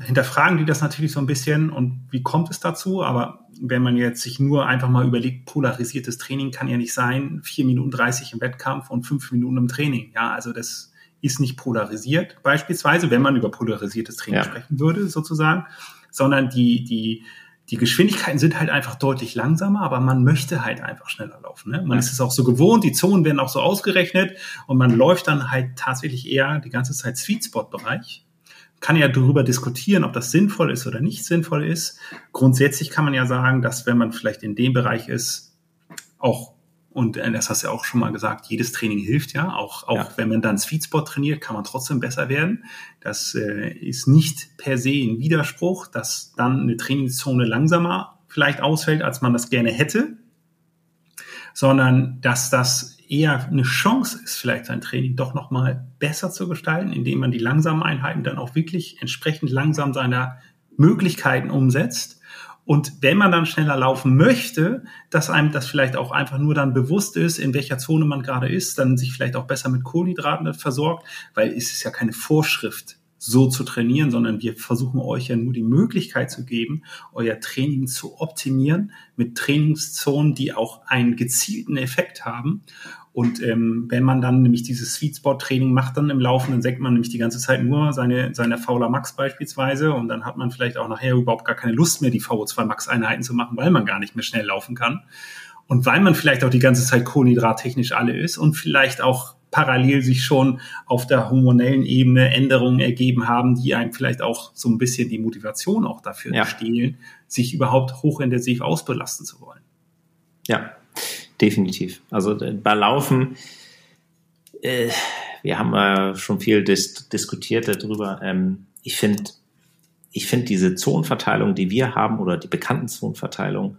hinterfragen die das natürlich so ein bisschen und wie kommt es dazu? Aber wenn man jetzt sich nur einfach mal überlegt, polarisiertes Training kann ja nicht sein, vier Minuten dreißig im Wettkampf und fünf Minuten im Training. Ja, also das ist nicht polarisiert beispielsweise, wenn man über polarisiertes Training ja. sprechen würde sozusagen, sondern die, die, die Geschwindigkeiten sind halt einfach deutlich langsamer, aber man möchte halt einfach schneller laufen. Ne? Man ja. ist es auch so gewohnt, die Zonen werden auch so ausgerechnet und man läuft dann halt tatsächlich eher die ganze Zeit Sweet Spot Bereich kann ja darüber diskutieren, ob das sinnvoll ist oder nicht sinnvoll ist. Grundsätzlich kann man ja sagen, dass wenn man vielleicht in dem Bereich ist, auch und äh, das hast du ja auch schon mal gesagt, jedes Training hilft ja. Auch, auch ja. wenn man dann Sweet Spot trainiert, kann man trotzdem besser werden. Das äh, ist nicht per se ein Widerspruch, dass dann eine Trainingszone langsamer vielleicht ausfällt, als man das gerne hätte, sondern dass das eher eine Chance ist, vielleicht sein Training doch nochmal besser zu gestalten, indem man die langsamen Einheiten dann auch wirklich entsprechend langsam seiner Möglichkeiten umsetzt. Und wenn man dann schneller laufen möchte, dass einem das vielleicht auch einfach nur dann bewusst ist, in welcher Zone man gerade ist, dann sich vielleicht auch besser mit Kohlenhydraten versorgt, weil es ist ja keine Vorschrift, so zu trainieren, sondern wir versuchen euch ja nur die Möglichkeit zu geben, euer Training zu optimieren mit Trainingszonen, die auch einen gezielten Effekt haben. Und ähm, wenn man dann nämlich dieses Sweet Spot Training macht, dann im Laufen, dann senkt man nämlich die ganze Zeit nur seine, seine Fauler Max beispielsweise und dann hat man vielleicht auch nachher überhaupt gar keine Lust mehr, die VO2 Max Einheiten zu machen, weil man gar nicht mehr schnell laufen kann. Und weil man vielleicht auch die ganze Zeit kohlenhydrattechnisch alle ist und vielleicht auch parallel sich schon auf der hormonellen Ebene Änderungen ergeben haben, die einem vielleicht auch so ein bisschen die Motivation auch dafür ja. stehlen, sich überhaupt hochintensiv ausbelasten zu wollen. Ja, definitiv. Also äh, bei Laufen, äh, wir haben äh, schon viel dis diskutiert darüber. Ähm, ich finde, ich finde diese Zonenverteilung, die wir haben, oder die bekannten Zonenverteilung,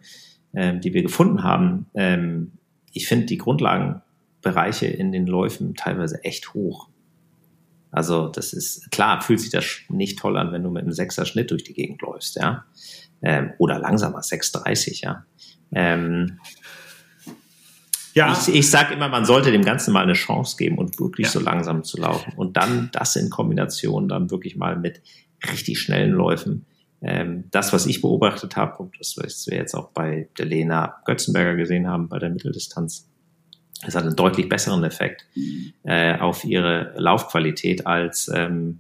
ähm, die wir gefunden haben, ähm, ich finde die Grundlagenbereiche in den Läufen teilweise echt hoch. Also das ist klar, fühlt sich das nicht toll an, wenn du mit einem Sechser Schnitt durch die Gegend läufst, ja, ähm, oder langsamer 6:30, ja. Ähm, ja. Ich, ich sage immer, man sollte dem Ganzen mal eine Chance geben und wirklich ja. so langsam zu laufen und dann das in Kombination dann wirklich mal mit richtig schnellen Läufen. Ähm, das, was ich beobachtet habe und das, was wir jetzt auch bei der Lena Götzenberger gesehen haben bei der Mitteldistanz, es hat einen deutlich besseren Effekt äh, auf ihre Laufqualität als ähm,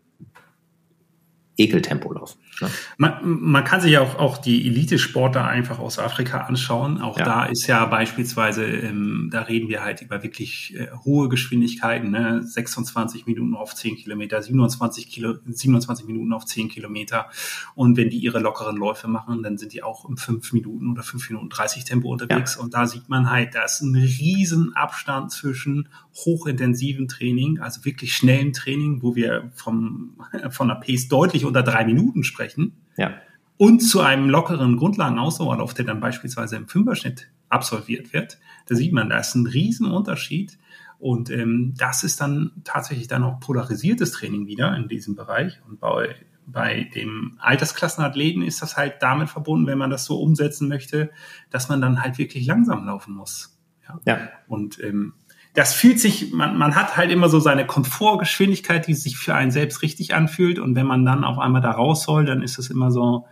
Ekeltempo laufen. Ne? Man, man, kann sich auch, auch die Elitesportler einfach aus Afrika anschauen. Auch ja. da ist ja beispielsweise, ähm, da reden wir halt über wirklich äh, hohe Geschwindigkeiten, ne? 26 Minuten auf 10 Kilometer, 27, Kilo, 27 Minuten auf 10 Kilometer. Und wenn die ihre lockeren Läufe machen, dann sind die auch im 5 Minuten oder 5 Minuten 30 Tempo unterwegs. Ja. Und da sieht man halt, da ist ein riesen Abstand zwischen hochintensiven Training, also wirklich schnellen Training, wo wir vom, von der Pace deutlich unter drei Minuten sprechen sprechen. Ja. Und zu einem lockeren Grundlagenausdauerlauf, der dann beispielsweise im Fünferschnitt absolviert wird. Da sieht man, da ist ein Riesenunterschied. Und ähm, das ist dann tatsächlich dann auch polarisiertes Training wieder in diesem Bereich. Und bei, bei dem Altersklassenathleten ist das halt damit verbunden, wenn man das so umsetzen möchte, dass man dann halt wirklich langsam laufen muss. Ja. ja. Und ähm, das fühlt sich, man, man hat halt immer so seine Komfortgeschwindigkeit, die sich für einen selbst richtig anfühlt. Und wenn man dann auf einmal da raus soll, dann ist das immer so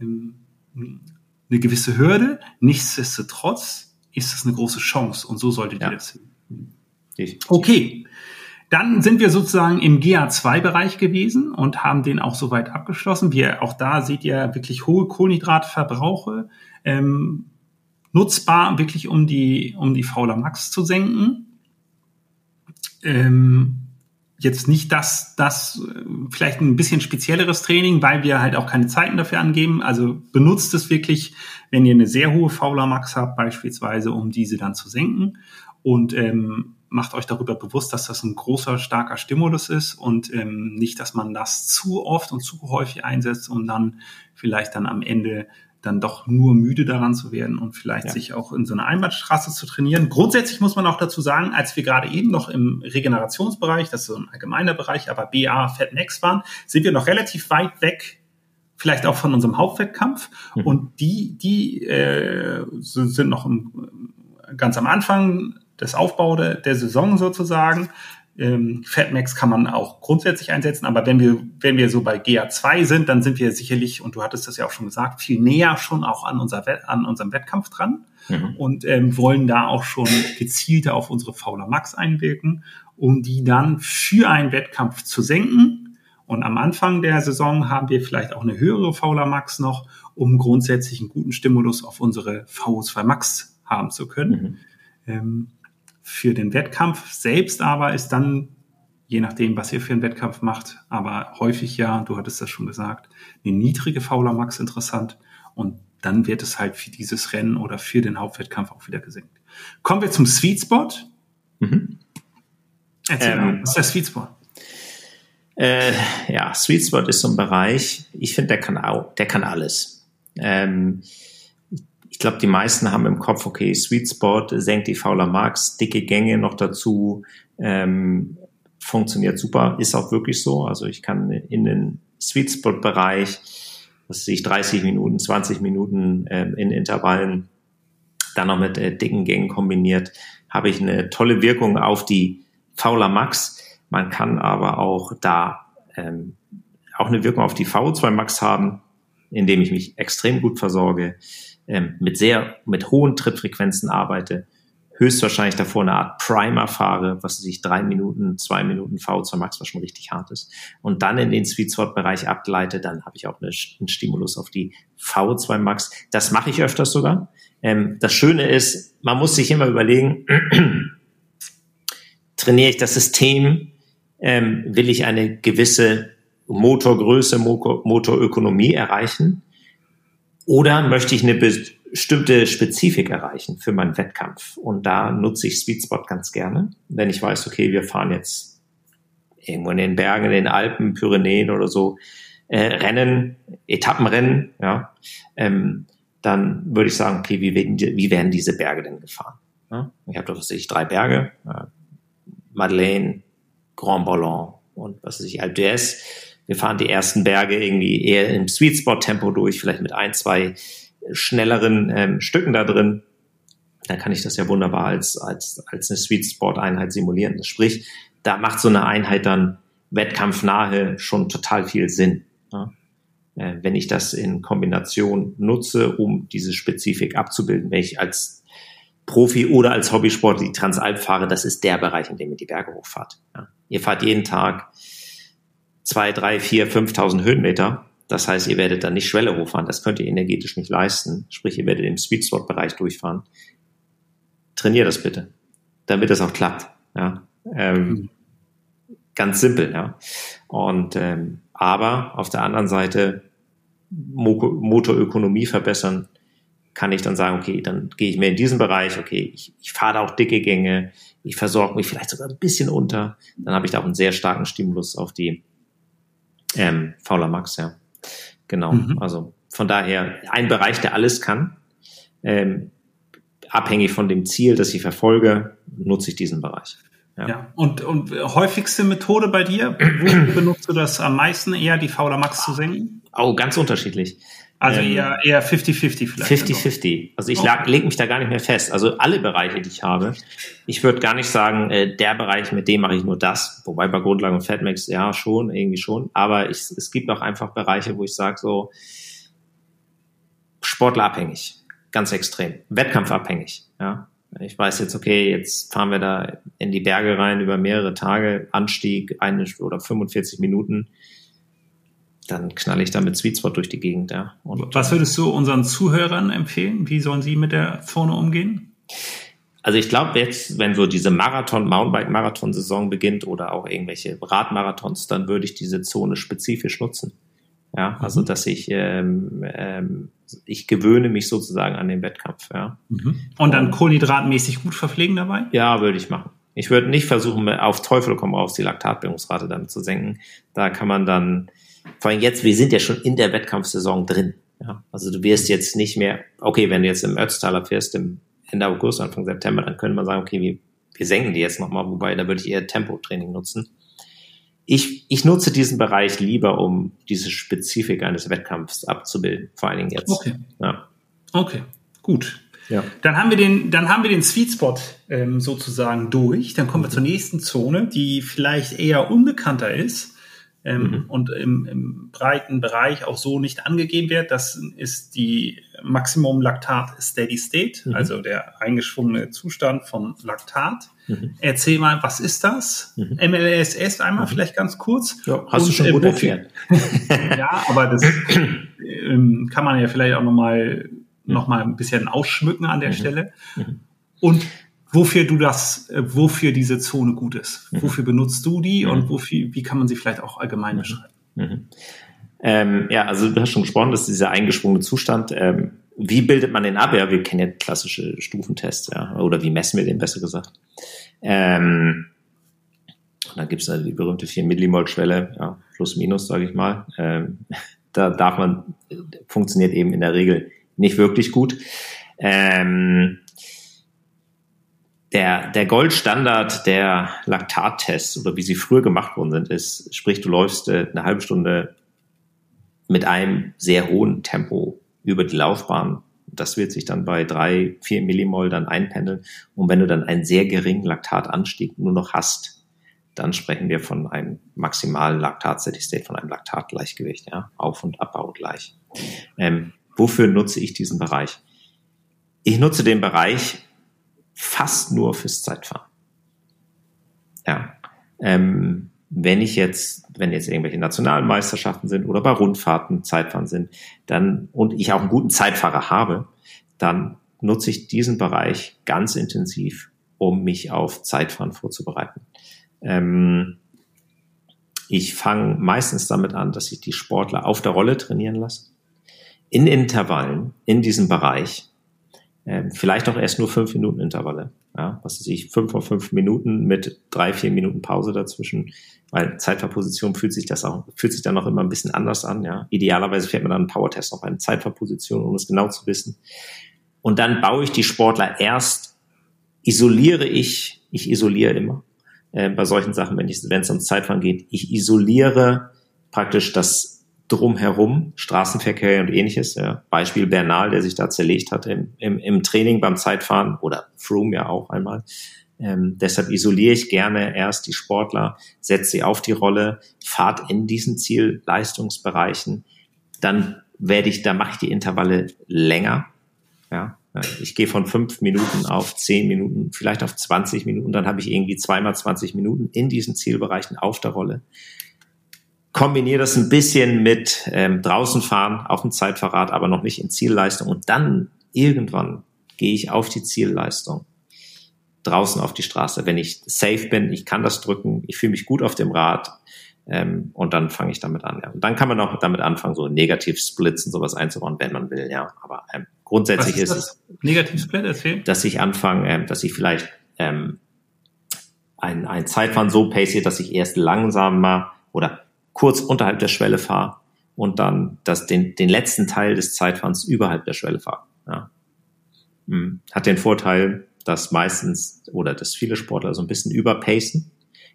ähm, eine gewisse Hürde. Nichtsdestotrotz ist es eine große Chance und so solltet ja. ihr das sehen. Okay. Dann sind wir sozusagen im GA2-Bereich gewesen und haben den auch soweit abgeschlossen. Wir, auch da seht ihr wirklich hohe Kohlenhydratverbrauche, ähm, nutzbar wirklich um die, um die Fauler Max zu senken ähm, jetzt nicht das, das äh, vielleicht ein bisschen spezielleres Training, weil wir halt auch keine Zeiten dafür angeben. Also benutzt es wirklich, wenn ihr eine sehr hohe Fauler Max habt, beispielsweise, um diese dann zu senken. Und ähm, macht euch darüber bewusst, dass das ein großer, starker Stimulus ist und ähm, nicht, dass man das zu oft und zu häufig einsetzt und dann vielleicht dann am Ende dann doch nur müde daran zu werden und vielleicht ja. sich auch in so einer Einbahnstraße zu trainieren. Grundsätzlich muss man auch dazu sagen, als wir gerade eben noch im Regenerationsbereich, das ist so ein allgemeiner Bereich, aber BA Fat Max waren, sind wir noch relativ weit weg vielleicht auch von unserem Hauptwettkampf. Mhm. Und die, die äh, sind noch im, ganz am Anfang des Aufbau der, der Saison sozusagen. Ähm, Fatmax kann man auch grundsätzlich einsetzen, aber wenn wir, wenn wir so bei GA2 sind, dann sind wir sicherlich, und du hattest das ja auch schon gesagt, viel näher schon auch an, unser, an unserem Wettkampf dran mhm. und ähm, wollen da auch schon gezielter auf unsere Fauler Max einwirken, um die dann für einen Wettkampf zu senken. Und am Anfang der Saison haben wir vielleicht auch eine höhere Fauler Max noch, um grundsätzlich einen guten Stimulus auf unsere VO2 Max haben zu können. Mhm. Ähm, für den Wettkampf selbst aber ist dann, je nachdem, was ihr für einen Wettkampf macht, aber häufig ja, du hattest das schon gesagt, eine niedrige Fauler Max interessant und dann wird es halt für dieses Rennen oder für den Hauptwettkampf auch wieder gesenkt. Kommen wir zum Sweet Spot. Mhm. Erzähl ähm, mal, was ist der Sweet Spot? Äh, ja, Sweet Spot ist so ein Bereich, ich finde, der kann auch, der kann alles. Ähm, ich glaube, die meisten haben im Kopf, okay, Sweet Spot, senkt die Fauler Marks, dicke Gänge noch dazu, ähm, funktioniert super, ist auch wirklich so. Also ich kann in den Sweet Spot Bereich, was sehe ich, 30 Minuten, 20 Minuten ähm, in Intervallen, dann noch mit äh, dicken Gängen kombiniert, habe ich eine tolle Wirkung auf die Fauler Max. Man kann aber auch da ähm, auch eine Wirkung auf die VO2 Max haben, indem ich mich extrem gut versorge ähm, mit sehr, mit hohen Trittfrequenzen arbeite, höchstwahrscheinlich davor eine Art Primer fahre, was sich drei Minuten, zwei Minuten VO2 Max, was schon richtig hart ist, und dann in den Sweet Spot Bereich abgleite, dann habe ich auch eine, einen Stimulus auf die VO2 Max. Das mache ich öfters sogar. Ähm, das Schöne ist, man muss sich immer überlegen, trainiere ich das System? Ähm, will ich eine gewisse Motorgröße, Motorökonomie erreichen? Oder möchte ich eine bestimmte Spezifik erreichen für meinen Wettkampf? Und da nutze ich Sweet Spot ganz gerne, wenn ich weiß, okay, wir fahren jetzt irgendwo in den Bergen, in den Alpen, Pyrenäen oder so, äh, Rennen, Etappenrennen, ja, ähm, dann würde ich sagen, okay, wie werden, wie werden diese Berge denn gefahren? Ja? Ich habe doch, was weiß ich, drei Berge, äh, Madeleine, Grand Ballon und was weiß ich, Alpe d'Huez. Wir fahren die ersten Berge irgendwie eher im Sweet Spot Tempo durch, vielleicht mit ein, zwei schnelleren ähm, Stücken da drin. Da kann ich das ja wunderbar als, als, als eine Sweet Spot Einheit simulieren. Sprich, da macht so eine Einheit dann wettkampfnahe schon total viel Sinn. Ja? Äh, wenn ich das in Kombination nutze, um diese Spezifik abzubilden, wenn ich als Profi oder als Hobbysport die Transalp fahre, das ist der Bereich, in dem ihr die Berge hochfahrt. Ja. Ihr fahrt jeden Tag zwei, drei, vier, 5.000 Höhenmeter. Das heißt, ihr werdet dann nicht Schwelle hochfahren. Das könnt ihr energetisch nicht leisten. Sprich, ihr werdet im Sweet Spot Bereich durchfahren. Trainiert das bitte, damit das auch klappt. Ja. Ähm, mhm. Ganz simpel, ja. Und ähm, aber auf der anderen Seite Motorökonomie verbessern, kann ich dann sagen, okay, dann gehe ich mehr in diesen Bereich, okay, ich, ich fahre da auch dicke Gänge, ich versorge mich vielleicht sogar ein bisschen unter, dann habe ich da auch einen sehr starken Stimulus auf die ähm, Fauler Max, ja. Genau, mhm. also von daher ein Bereich, der alles kann, ähm, abhängig von dem Ziel, das ich verfolge, nutze ich diesen Bereich. Ja. ja. Und, und häufigste Methode bei dir, wo benutzt du das am meisten, eher die Fauler Max zu senken? Oh, ganz unterschiedlich. Also ähm, eher, eher 50-50 vielleicht. 50-50. Also ich lag, leg mich da gar nicht mehr fest. Also alle Bereiche, die ich habe. Ich würde gar nicht sagen, äh, der Bereich, mit dem mache ich nur das. Wobei bei Grundlagen und Fatmax, ja, schon, irgendwie schon. Aber ich, es gibt auch einfach Bereiche, wo ich sage so, sportlerabhängig. Ganz extrem. Wettkampfabhängig. Ja. Ich weiß jetzt, okay, jetzt fahren wir da in die Berge rein über mehrere Tage, Anstieg, eine oder 45 Minuten dann knalle ich da mit Sweet Spot durch die Gegend. Ja. Und, Was würdest du unseren Zuhörern empfehlen? Wie sollen sie mit der Zone umgehen? Also ich glaube jetzt, wenn so diese Marathon, Mountainbike-Marathon-Saison beginnt oder auch irgendwelche Radmarathons, dann würde ich diese Zone spezifisch nutzen. Ja, also mhm. dass ich ähm, ähm, ich gewöhne mich sozusagen an den Wettkampf. Ja. Mhm. Und dann kohlenhydratmäßig gut verpflegen dabei? Ja, würde ich machen. Ich würde nicht versuchen, auf Teufel komm raus die Laktatbildungsrate damit zu senken. Da kann man dann vor allem jetzt, wir sind ja schon in der Wettkampfsaison drin. Ja? Also du wirst jetzt nicht mehr, okay, wenn du jetzt im Ötztaler fährst, im Ende August, Anfang September, dann könnte man sagen, okay, wir, wir senken die jetzt nochmal, wobei da würde ich eher Tempotraining nutzen. Ich, ich nutze diesen Bereich lieber, um diese Spezifik eines Wettkampfs abzubilden, vor allen Dingen jetzt. Okay. Ja. Okay, gut. Ja. Dann haben wir den, dann haben wir den Sweet Spot ähm, sozusagen durch. Dann kommen wir zur nächsten Zone, die vielleicht eher unbekannter ist ähm, mhm. und im, im, breiten Bereich auch so nicht angegeben wird. Das ist die Maximum Laktat Steady State, mhm. also der eingeschwungene Zustand von Laktat. Mhm. Erzähl mal, was ist das? Mhm. MLSS einmal mhm. vielleicht ganz kurz. Ja, hast und, du schon gut äh, erklärt. ja, aber das ähm, kann man ja vielleicht auch nochmal noch mal ein bisschen ausschmücken an der mhm. Stelle. Mhm. Und wofür du das, äh, wofür diese Zone gut ist. Mhm. Wofür benutzt du die mhm. und wofür, wie kann man sie vielleicht auch allgemein mhm. beschreiben? Mhm. Ähm, ja, also du hast schon gesprochen, das ist dieser eingeschwungene Zustand. Ähm, wie bildet man den ab? Ja, wir kennen ja klassische Stufentests, ja, oder wie messen wir den besser gesagt? Ähm, da gibt es also die berühmte 4 Millimol-Schwelle, ja, plus minus, sage ich mal. Ähm, da darf man, funktioniert eben in der Regel nicht wirklich gut. Ähm, der, der Goldstandard der Laktattests oder wie sie früher gemacht worden sind, ist, sprich, du läufst äh, eine halbe Stunde mit einem sehr hohen Tempo über die Laufbahn. Das wird sich dann bei drei, vier Millimol dann einpendeln. Und wenn du dann einen sehr geringen Laktatanstieg nur noch hast, dann sprechen wir von einem maximalen Laktat-Steady von einem Laktatgleichgewicht, ja, Auf- und Abbau gleich. Ähm, wofür nutze ich diesen Bereich? Ich nutze den Bereich, fast nur fürs Zeitfahren. Ja. Ähm, wenn ich jetzt, wenn jetzt irgendwelche nationalen Meisterschaften sind oder bei Rundfahrten Zeitfahren sind, dann und ich auch einen guten Zeitfahrer habe, dann nutze ich diesen Bereich ganz intensiv um mich auf Zeitfahren vorzubereiten. Ähm, ich fange meistens damit an, dass ich die Sportler auf der Rolle trainieren lasse. In Intervallen, in diesem Bereich. Ähm, vielleicht auch erst nur fünf Minuten Intervalle. Ja, was weiß ich, fünf auf fünf Minuten mit drei, vier Minuten Pause dazwischen. Weil Zeitverposition fühlt sich das auch, fühlt sich dann noch immer ein bisschen anders an. Ja, idealerweise fährt man dann einen Powertest auf eine Zeitverposition, um es genau zu wissen. Und dann baue ich die Sportler erst, isoliere ich, ich isoliere immer, äh, bei solchen Sachen, wenn es ums Zeitfahren geht, ich isoliere praktisch das drumherum, Straßenverkehr und ähnliches. Ja. Beispiel Bernal, der sich da zerlegt hat im, im, im Training beim Zeitfahren oder Froome ja auch einmal. Ähm, deshalb isoliere ich gerne erst die Sportler, setze sie auf die Rolle, fahrt in diesen Zielleistungsbereichen. Dann werde ich, da mache ich die Intervalle länger. Ja, ich gehe von fünf Minuten auf zehn Minuten, vielleicht auf 20 Minuten. Dann habe ich irgendwie zweimal 20 Minuten in diesen Zielbereichen auf der Rolle. Kombiniere das ein bisschen mit ähm, draußen fahren auf dem Zeitverrat, aber noch nicht in Zielleistung. Und dann irgendwann gehe ich auf die Zielleistung draußen auf die Straße. Wenn ich safe bin, ich kann das drücken, ich fühle mich gut auf dem Rad ähm, und dann fange ich damit an. Ja. Und dann kann man auch damit anfangen, so Negativ-Splits und sowas einzubauen, wenn man will. Ja, aber ähm, grundsätzlich ist, ist es Negativ-Split, dass ich anfange, ähm, dass ich vielleicht ähm, ein, ein Zeitfahren so pace, dass ich erst langsamer oder kurz unterhalb der Schwelle fahre und dann das, den, den letzten Teil des Zeitfahrens überhalb der Schwelle fahre. Ja. Hm. Hat den Vorteil, dass meistens oder dass viele Sportler so ein bisschen überpacen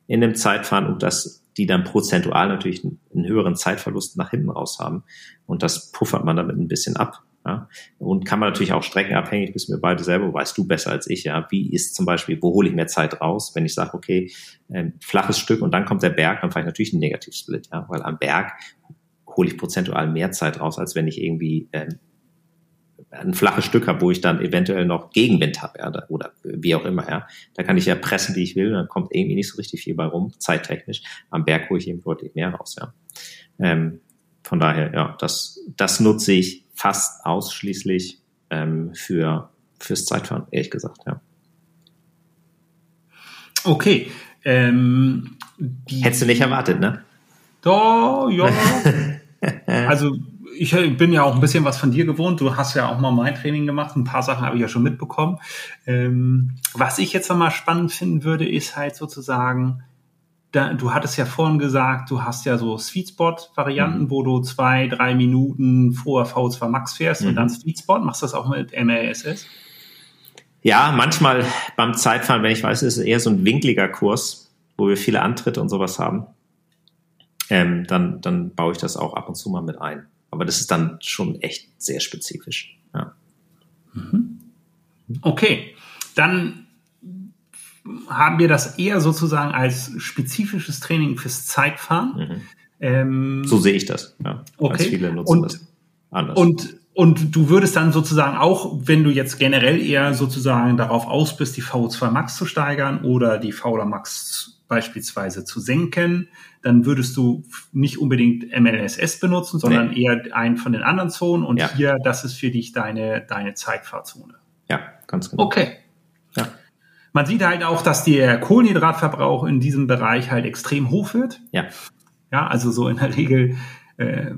in dem Zeitfahren und dass die dann prozentual natürlich einen, einen höheren Zeitverlust nach hinten raus haben. Und das puffert man damit ein bisschen ab. Ja? Und kann man natürlich auch streckenabhängig, wissen wir beide selber, weißt du besser als ich, ja, wie ist zum Beispiel, wo hole ich mehr Zeit raus, wenn ich sage, okay, ähm, flaches Stück und dann kommt der Berg, dann fahre ich natürlich einen Negativsplit, ja, weil am Berg hole ich prozentual mehr Zeit raus, als wenn ich irgendwie ähm, ein flaches Stück habe, wo ich dann eventuell noch Gegenwind habe ja, oder wie auch immer. Ja. Da kann ich ja pressen, wie ich will, dann kommt irgendwie nicht so richtig viel bei rum, zeittechnisch. Am Berg hole ich eben deutlich mehr raus. Ja. Ähm, von daher, ja, das, das nutze ich fast ausschließlich ähm, für fürs Zeitfahren, ehrlich gesagt, ja. Okay. Ähm, Hättest du nicht erwartet, ne? Da, ja. also ich bin ja auch ein bisschen was von dir gewohnt. Du hast ja auch mal mein Training gemacht. Ein paar Sachen habe ich ja schon mitbekommen. Ähm, was ich jetzt nochmal spannend finden würde, ist halt sozusagen, da, du hattest ja vorhin gesagt, du hast ja so Sweet Spot Varianten, mhm. wo du zwei, drei Minuten vor V2 Max fährst mhm. und dann Sweet Spot. Machst du das auch mit MLSS? Ja, manchmal beim Zeitfahren, wenn ich weiß, ist es eher so ein winkliger Kurs, wo wir viele Antritte und sowas haben. Ähm, dann, dann baue ich das auch ab und zu mal mit ein. Aber das ist dann schon echt sehr spezifisch. Ja. Mhm. Okay, dann haben wir das eher sozusagen als spezifisches Training fürs Zeitfahren. Mhm. Ähm, so sehe ich das. Ja. Okay. Ganz viele nutzen und, das anders. Und und du würdest dann sozusagen auch, wenn du jetzt generell eher sozusagen darauf aus bist, die VO2 Max zu steigern oder die VO Max beispielsweise zu senken, dann würdest du nicht unbedingt MLSS benutzen, sondern nee. eher einen von den anderen Zonen. Und ja. hier, das ist für dich deine, deine Zeitfahrzone. Ja, ganz genau. Okay. Ja. Man sieht halt auch, dass der Kohlenhydratverbrauch in diesem Bereich halt extrem hoch wird. Ja. Ja, also so in der Regel äh,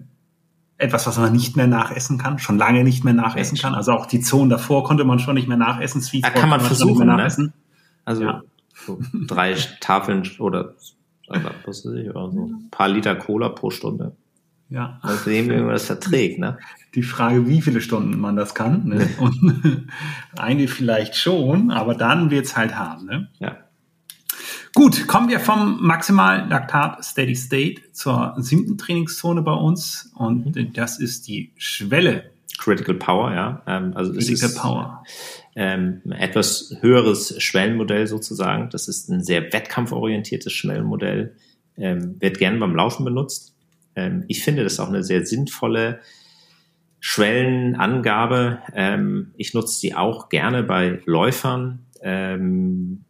etwas, was man nicht mehr nachessen kann, schon lange nicht mehr nachessen Mensch. kann. Also auch die Zonen davor konnte man schon nicht mehr nachessen. Sweet da kann man versuchen, ne? Also ja. So drei Tafeln oder was weiß ich, oder so ein paar Liter Cola pro Stunde. Ja. Also sehen wir, wie man das verträgt, ne? Die Frage, wie viele Stunden man das kann. Ne? Und eine vielleicht schon, aber dann wird's halt haben, ne? Ja. Gut, kommen wir vom Maximal Laktat Steady State zur siebten Trainingszone bei uns und mhm. das ist die Schwelle. Critical Power, ja. Ähm, also Critical ist, Power ähm, etwas höheres Schwellenmodell sozusagen. Das ist ein sehr wettkampforientiertes Schwellenmodell, ähm, wird gern beim Laufen benutzt. Ähm, ich finde das auch eine sehr sinnvolle Schwellenangabe. Ähm, ich nutze die auch gerne bei Läufern. Ähm,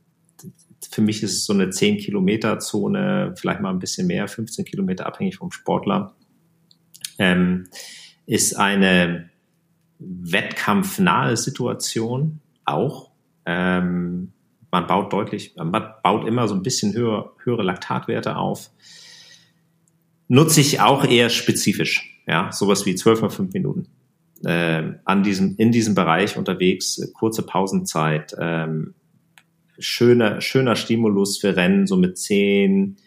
für mich ist es so eine 10 Kilometer Zone, vielleicht mal ein bisschen mehr, 15 Kilometer abhängig vom Sportler. Ähm, ist eine wettkampfnahe Situation auch. Ähm, man baut deutlich, man baut immer so ein bisschen höher, höhere Laktatwerte auf. Nutze ich auch eher spezifisch, ja, sowas wie 12 mal 5 Minuten. Äh, an diesem, in diesem Bereich unterwegs, kurze Pausenzeit, ähm, schöner, schöner Stimulus für Rennen, so mit 10,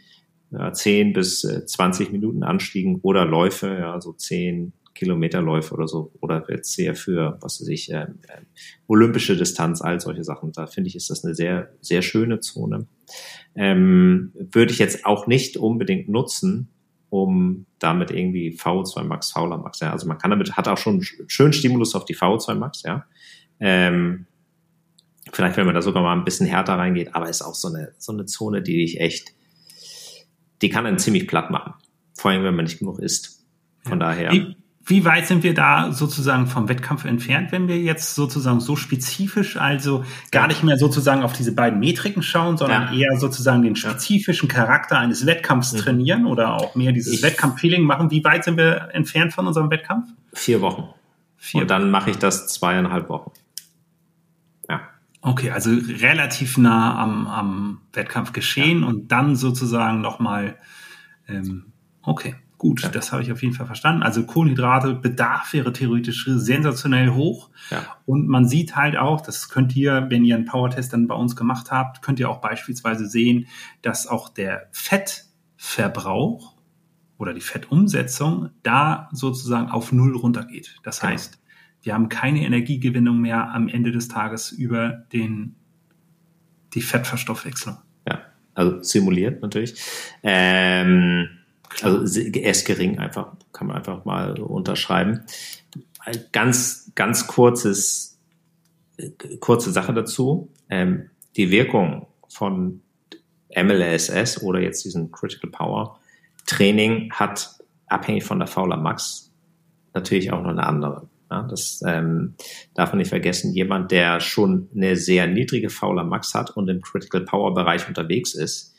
ja, 10 bis 20 äh, Minuten Anstiegen oder Läufe, ja, so 10 Kilometerläufe oder so, oder jetzt sehr für, was weiß ich, äh, äh, olympische Distanz, all solche Sachen. Da finde ich, ist das eine sehr, sehr schöne Zone. Ähm, würde ich jetzt auch nicht unbedingt nutzen, um damit irgendwie VO2 Max, Fauler Max, ja. Also man kann damit, hat auch schon schönen Stimulus auf die VO2 Max, ja. Ähm, vielleicht, wenn man da sogar mal ein bisschen härter reingeht, aber ist auch so eine, so eine Zone, die ich echt, die kann einen ziemlich platt machen. Vor allem, wenn man nicht genug isst. Von daher. Wie, wie weit sind wir da sozusagen vom Wettkampf entfernt, wenn wir jetzt sozusagen so spezifisch, also gar nicht mehr sozusagen auf diese beiden Metriken schauen, sondern ja. eher sozusagen den spezifischen Charakter eines Wettkampfs mhm. trainieren oder auch mehr dieses Wettkampf-Feeling machen? Wie weit sind wir entfernt von unserem Wettkampf? Vier Wochen. Vier Und dann mache ich das zweieinhalb Wochen. Ja. Okay, also relativ nah am, am Wettkampf geschehen ja. und dann sozusagen nochmal, ähm, okay. Gut, ja. das habe ich auf jeden Fall verstanden. Also Kohlenhydrate, Bedarf wäre theoretisch sensationell hoch. Ja. Und man sieht halt auch, das könnt ihr, wenn ihr einen Powertest dann bei uns gemacht habt, könnt ihr auch beispielsweise sehen, dass auch der Fettverbrauch oder die Fettumsetzung da sozusagen auf Null runtergeht. Das genau. heißt, wir haben keine Energiegewinnung mehr am Ende des Tages über den, die Fettverstoffwechslung. Ja, also simuliert natürlich. Ähm also er ist gering, einfach, kann man einfach mal unterschreiben. Ganz, ganz kurzes, kurze Sache dazu. Ähm, die Wirkung von MLSS oder jetzt diesen Critical Power Training hat abhängig von der Fauler Max natürlich auch noch eine andere. Ja, das ähm, darf man nicht vergessen. Jemand, der schon eine sehr niedrige Fauler Max hat und im Critical Power Bereich unterwegs ist,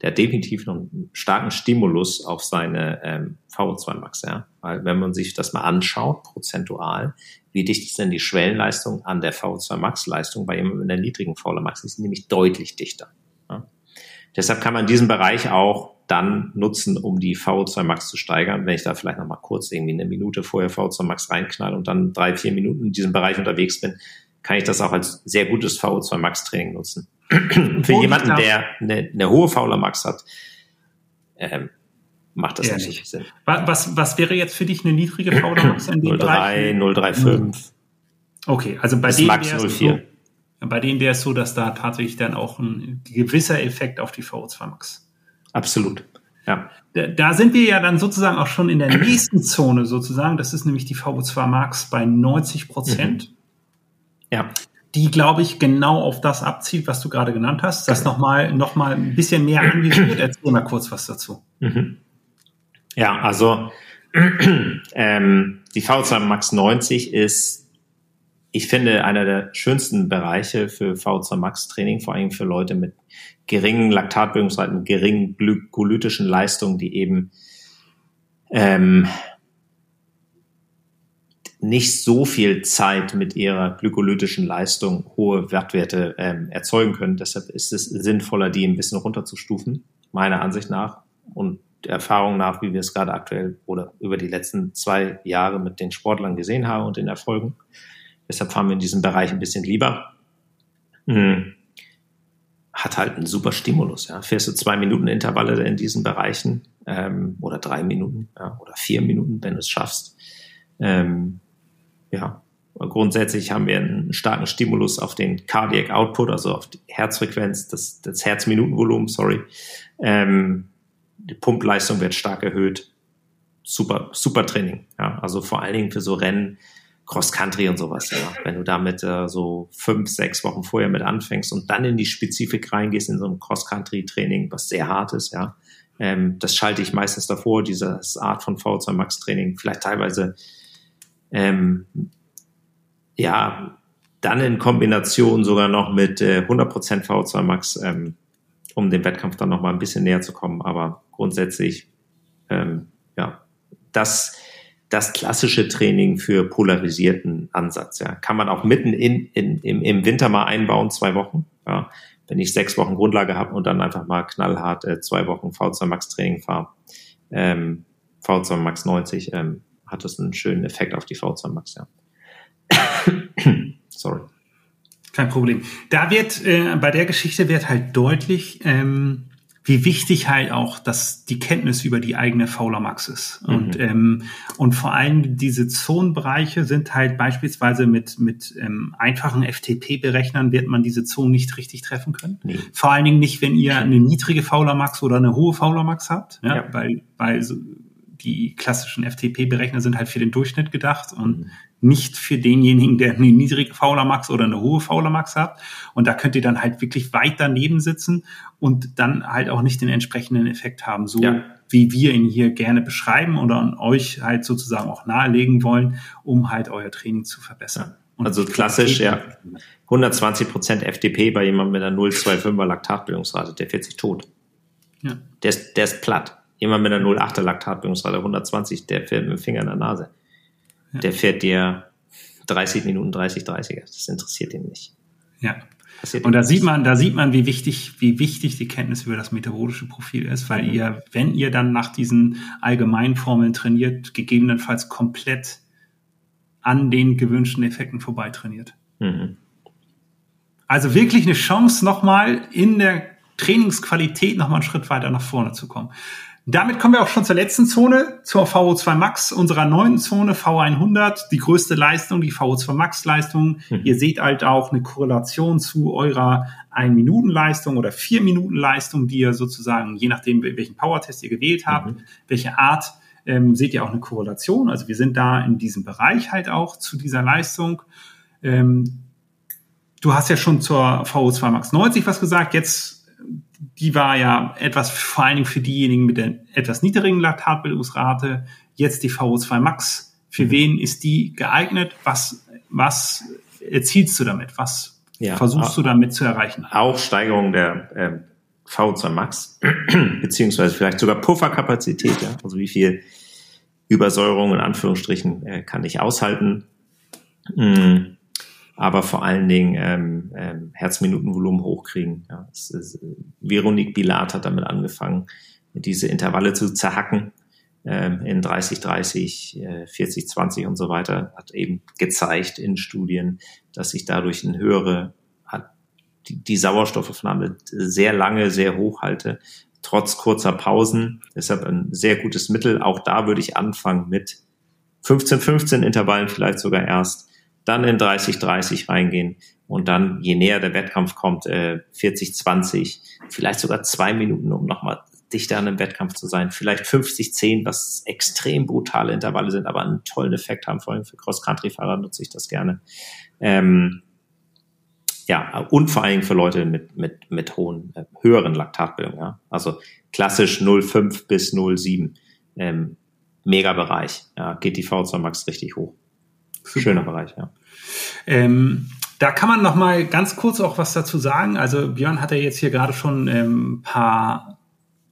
der hat definitiv noch einen starken Stimulus auf seine ähm, VO2 Max. Ja? Weil wenn man sich das mal anschaut, prozentual, wie dicht ist denn die Schwellenleistung an der VO2 Max Leistung bei jemandem in der niedrigen VO2 Max, ist nämlich deutlich dichter. Ja? Deshalb kann man diesen Bereich auch dann nutzen, um die VO2 Max zu steigern. Wenn ich da vielleicht noch mal kurz irgendwie eine Minute vorher VO2 Max reinknall und dann drei, vier Minuten in diesem Bereich unterwegs bin, kann ich das auch als sehr gutes VO2 Max Training nutzen. Für oh, jemanden, der eine, eine hohe Fauler Max hat, ähm, macht das Ehrlich. nicht Sinn. Was, was wäre jetzt für dich eine niedrige Fauler Max in dem 03, 035. Okay, also bei dem Max 04. So, bei dem wäre es so, dass da tatsächlich dann auch ein gewisser Effekt auf die VO2 Max. Absolut. Ja. Da, da, sind wir ja dann sozusagen auch schon in der nächsten Zone sozusagen. Das ist nämlich die VO2 Max bei 90 Prozent. Mhm. Ja die, glaube ich, genau auf das abzielt, was du gerade genannt hast. Das nochmal noch mal ein bisschen mehr anvisiert. Erzähl mal kurz was dazu. Mhm. Ja, also ähm, die V2 Max 90 ist, ich finde, einer der schönsten Bereiche für V2 Max Training, vor allem für Leute mit geringen Laktatbildungszeiten, geringen glykolytischen Leistungen, die eben ähm, nicht so viel Zeit mit ihrer glykolytischen Leistung hohe Wertwerte ähm, erzeugen können. Deshalb ist es sinnvoller, die ein bisschen runterzustufen, meiner Ansicht nach. Und Erfahrung nach, wie wir es gerade aktuell oder über die letzten zwei Jahre mit den Sportlern gesehen haben und den Erfolgen. Deshalb fahren wir in diesem Bereich ein bisschen lieber. Hm. Hat halt einen super Stimulus. Ja. Fährst du zwei Minuten Intervalle in diesen Bereichen ähm, oder drei Minuten ja, oder vier Minuten, wenn du es schaffst. Ähm, ja, grundsätzlich haben wir einen starken Stimulus auf den Cardiac Output, also auf die Herzfrequenz, das, das Herzminutenvolumen, sorry. Ähm, die Pumpleistung wird stark erhöht. Super, super Training. Ja, also vor allen Dingen für so Rennen, Cross Country und sowas. Ja. Wenn du damit äh, so fünf, sechs Wochen vorher mit anfängst und dann in die Spezifik reingehst in so ein Cross Country Training, was sehr hart ist, ja. Ähm, das schalte ich meistens davor, dieses Art von V2 Max Training, vielleicht teilweise ähm, ja, dann in Kombination sogar noch mit äh, 100% V2 Max, ähm, um dem Wettkampf dann noch mal ein bisschen näher zu kommen. Aber grundsätzlich, ähm, ja, das, das klassische Training für polarisierten Ansatz, ja, kann man auch mitten in, in, im, im Winter mal einbauen, zwei Wochen, ja, wenn ich sechs Wochen Grundlage habe und dann einfach mal knallhart äh, zwei Wochen V2 Max Training fahre, ähm, V2 Max 90, ähm, hat das einen schönen Effekt auf die V2 Max, ja. Sorry. Kein Problem. Da wird, äh, bei der Geschichte wird halt deutlich, ähm, wie wichtig halt auch dass die Kenntnis über die eigene Fauler Max ist. Mhm. Und, ähm, und vor allem diese Zonenbereiche sind halt beispielsweise mit, mit ähm, einfachen FTP-Berechnern wird man diese Zonen nicht richtig treffen können. Nee. Vor allen Dingen nicht, wenn ihr eine niedrige Fauler Max oder eine hohe Fauler Max habt, ja, ja. weil, weil so, die klassischen FTP-Berechner sind halt für den Durchschnitt gedacht und mhm nicht für denjenigen, der eine niedrige Fauler Max oder eine hohe Fauler Max hat. Und da könnt ihr dann halt wirklich weit daneben sitzen und dann halt auch nicht den entsprechenden Effekt haben, so ja. wie wir ihn hier gerne beschreiben oder an euch halt sozusagen auch nahelegen wollen, um halt euer Training zu verbessern. Und also klassisch, ja. 120 Prozent FDP bei jemandem mit einer 0,25er Laktatbildungsrate, der fährt sich tot. Ja. Der, ist, der ist platt. Jemand mit einer 0,8er Laktatbildungsrate, 120, der fährt mit dem Finger in der Nase der fährt dir 30 Minuten 30, 30er. Das interessiert ihn nicht. Ja. Passiert und da sieht man, da sieht man, wie wichtig, wie wichtig die Kenntnis über das metabolische Profil ist, weil mhm. ihr, wenn ihr dann nach diesen allgemeinen Formeln trainiert, gegebenenfalls komplett an den gewünschten Effekten vorbei trainiert. Mhm. Also wirklich eine Chance, nochmal in der Trainingsqualität nochmal einen Schritt weiter nach vorne zu kommen. Damit kommen wir auch schon zur letzten Zone, zur VO2 Max, unserer neuen Zone V100, die größte Leistung, die VO2 Max Leistung. Mhm. Ihr seht halt auch eine Korrelation zu eurer 1-Minuten-Leistung oder 4-Minuten-Leistung, die ihr sozusagen, je nachdem, welchen Power-Test ihr gewählt habt, mhm. welche Art, ähm, seht ihr auch eine Korrelation. Also wir sind da in diesem Bereich halt auch zu dieser Leistung. Ähm, du hast ja schon zur VO2 Max 90 was gesagt. Jetzt die war ja etwas vor allen Dingen für diejenigen mit der etwas niedrigen Laktatbildungsrate. Jetzt die VO2 Max. Für mhm. wen ist die geeignet? Was, was erzielst du damit? Was ja, versuchst du damit zu erreichen? Auch Steigerung der äh, VO2 Max, beziehungsweise vielleicht sogar Pufferkapazität. Ja? Also wie viel Übersäuerung in Anführungsstrichen äh, kann ich aushalten? Mhm aber vor allen Dingen ähm, ähm, Herzminutenvolumen hochkriegen. Ja, ist, ist, Veronique Bilat hat damit angefangen, diese Intervalle zu zerhacken ähm, in 30, 30, äh, 40, 20 und so weiter, hat eben gezeigt in Studien, dass sich dadurch eine höhere, die, die Sauerstoffaufnahme sehr lange, sehr hoch halte, trotz kurzer Pausen. Deshalb ein sehr gutes Mittel. Auch da würde ich anfangen mit 15, 15 Intervallen vielleicht sogar erst dann in 30-30 reingehen und dann, je näher der Wettkampf kommt, äh, 40-20, vielleicht sogar zwei Minuten, um nochmal dichter an einem Wettkampf zu sein. Vielleicht 50-10, was extrem brutale Intervalle sind, aber einen tollen Effekt haben. Vor allem für Cross-Country-Fahrer nutze ich das gerne. Ähm, ja, und vor Dingen für Leute mit, mit, mit hohen, äh, höheren Laktatbildungen. Ja. Also klassisch 0,5 bis 0,7. Ähm, mega Bereich. Ja, geht die V2 Max richtig hoch. Schöner Bereich, ja. Ähm, da kann man noch mal ganz kurz auch was dazu sagen. Also Björn hat ja jetzt hier gerade schon ein ähm, paar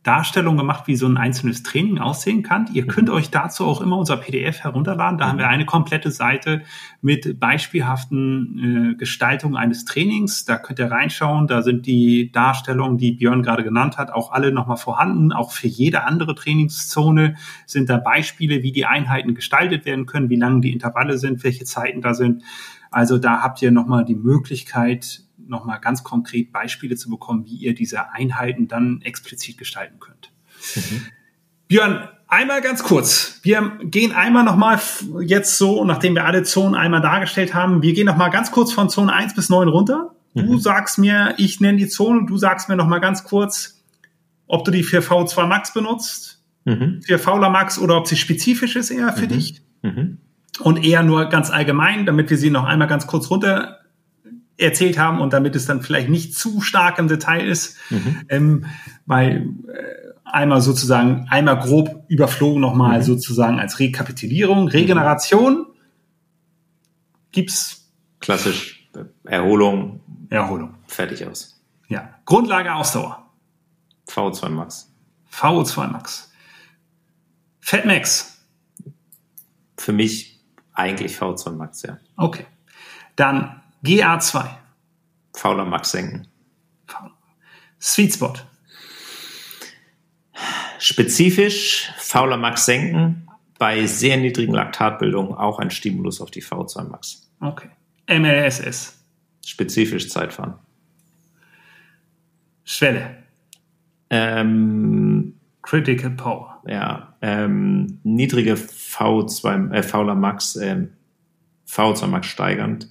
Darstellungen gemacht, wie so ein einzelnes Training aussehen kann. Ihr könnt mhm. euch dazu auch immer unser PDF herunterladen. Da mhm. haben wir eine komplette Seite mit beispielhaften äh, Gestaltungen eines Trainings. Da könnt ihr reinschauen. Da sind die Darstellungen, die Björn gerade genannt hat, auch alle nochmal vorhanden. Auch für jede andere Trainingszone sind da Beispiele, wie die Einheiten gestaltet werden können, wie lang die Intervalle sind, welche Zeiten da sind. Also da habt ihr nochmal die Möglichkeit, nochmal ganz konkret Beispiele zu bekommen, wie ihr diese Einheiten dann explizit gestalten könnt. Mhm. Björn, einmal ganz kurz. Wir gehen einmal nochmal jetzt so, nachdem wir alle Zonen einmal dargestellt haben, wir gehen nochmal ganz kurz von Zone 1 bis 9 runter. Du mhm. sagst mir, ich nenne die Zone, du sagst mir nochmal ganz kurz, ob du die für V2 Max benutzt, mhm. für Fauler Max oder ob sie spezifisch ist eher für mhm. dich. Mhm. Und eher nur ganz allgemein, damit wir sie noch einmal ganz kurz runter erzählt haben und damit es dann vielleicht nicht zu stark im Detail ist, mhm. ähm, weil äh, einmal sozusagen, einmal grob überflogen nochmal mhm. sozusagen als Rekapitulierung. Regeneration gibt's. Klassisch Erholung. Erholung. Fertig aus. Ja. Grundlage Ausdauer. VO2 Max. VO2 Max. Fatmax. Für mich eigentlich VO2 Max, ja. Okay. Dann GA2. Fauler Max senken. Sweet Spot. Spezifisch fauler Max senken, bei sehr niedrigen Laktatbildungen auch ein Stimulus auf die V2 Max. Okay. MLSS. Spezifisch Zeitfahren. Schwelle. Ähm, Critical Power. Ja, ähm, niedrige V2, äh, fauler Max, ähm, V2 Max steigernd.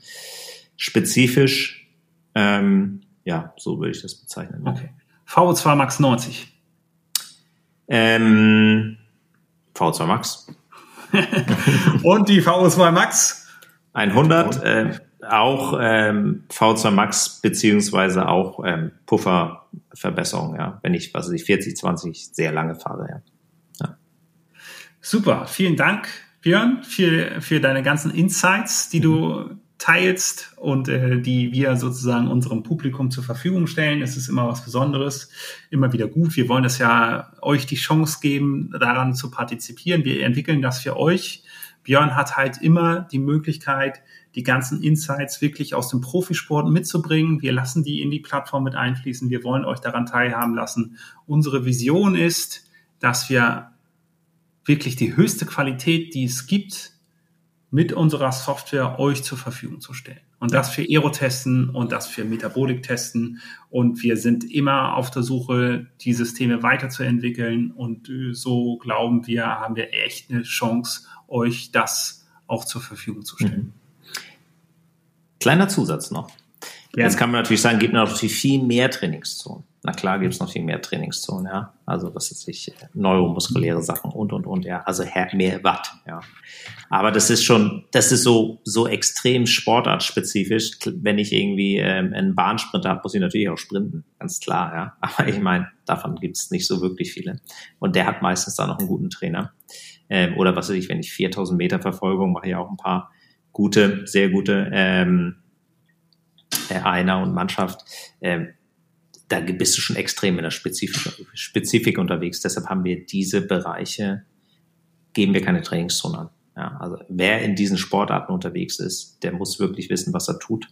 Spezifisch, ähm, ja, so würde ich das bezeichnen. Okay. V2 Max 90. Ähm, V2 Max. Und die VO2 Max? 100, äh, auch ähm, V2 Max beziehungsweise auch ähm, Pufferverbesserung, ja, wenn ich, was weiß ich, 40, 20 sehr lange fahre, ja. ja. Super, vielen Dank, Björn, für, für deine ganzen Insights, die du teilst und äh, die wir sozusagen unserem Publikum zur Verfügung stellen. Es ist immer was Besonderes, immer wieder gut. Wir wollen das ja euch die Chance geben, daran zu partizipieren. Wir entwickeln das für euch. Björn hat halt immer die Möglichkeit, die ganzen Insights wirklich aus dem Profisport mitzubringen. Wir lassen die in die Plattform mit einfließen. Wir wollen euch daran teilhaben lassen. Unsere Vision ist, dass wir wirklich die höchste Qualität, die es gibt, mit unserer Software euch zur Verfügung zu stellen. Und das für Aerotesten und das für Metaboliktesten. Und wir sind immer auf der Suche, die Systeme weiterzuentwickeln. Und so glauben wir, haben wir echt eine Chance, euch das auch zur Verfügung zu stellen. Mhm. Kleiner Zusatz noch. Gerne. Jetzt kann man natürlich sagen, gibt natürlich viel mehr Trainingszonen. Na klar gibt es noch viel mehr Trainingszonen, ja. Also das ist sich neuromuskuläre Sachen und und und, ja. Also mehr Watt, ja. Aber das ist schon, das ist so so extrem sportartspezifisch. Wenn ich irgendwie ähm, einen Bahnsprinter habe, muss ich natürlich auch sprinten, ganz klar, ja. Aber ich meine, davon gibt es nicht so wirklich viele. Und der hat meistens da noch einen guten Trainer. Ähm, oder was weiß ich, wenn ich 4000 Meter Verfolgung mache, ich auch ein paar gute, sehr gute ähm, äh, Einer und Mannschaft. Ähm, da bist du schon extrem in der Spezifik, Spezifik unterwegs. Deshalb haben wir diese Bereiche, geben wir keine Trainingszone an. Ja, also wer in diesen Sportarten unterwegs ist, der muss wirklich wissen, was er tut.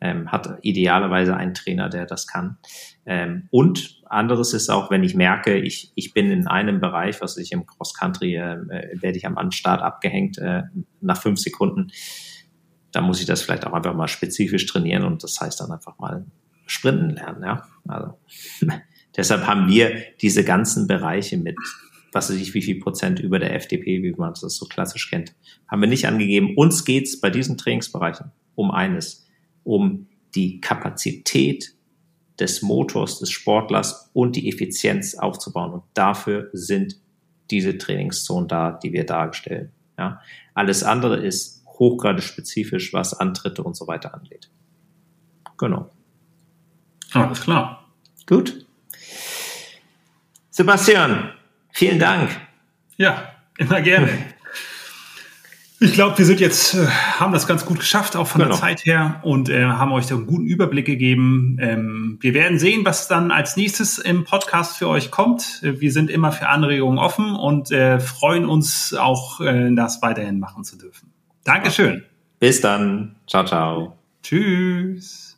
Ähm, hat idealerweise einen Trainer, der das kann. Ähm, und anderes ist auch, wenn ich merke, ich, ich bin in einem Bereich, was ich im Cross Country, äh, werde ich am Anstart abgehängt äh, nach fünf Sekunden. Da muss ich das vielleicht auch einfach mal spezifisch trainieren und das heißt dann einfach mal sprinten lernen. Ja? Also, deshalb haben wir diese ganzen Bereiche mit, was weiß ich, wie viel Prozent über der FDP, wie man das so klassisch kennt, haben wir nicht angegeben. Uns geht's bei diesen Trainingsbereichen um eines, um die Kapazität des Motors, des Sportlers und die Effizienz aufzubauen. Und dafür sind diese Trainingszonen da, die wir darstellen. Ja. Alles andere ist hochgradig spezifisch, was Antritte und so weiter angeht. Genau. Alles klar. Gut. Sebastian, vielen Dank. Ja, immer gerne. Ich glaube, wir sind jetzt, äh, haben das ganz gut geschafft, auch von genau. der Zeit her und äh, haben euch da einen guten Überblick gegeben. Ähm, wir werden sehen, was dann als nächstes im Podcast für euch kommt. Wir sind immer für Anregungen offen und äh, freuen uns auch, äh, das weiterhin machen zu dürfen. Dankeschön. Bis dann. Ciao, ciao. Tschüss.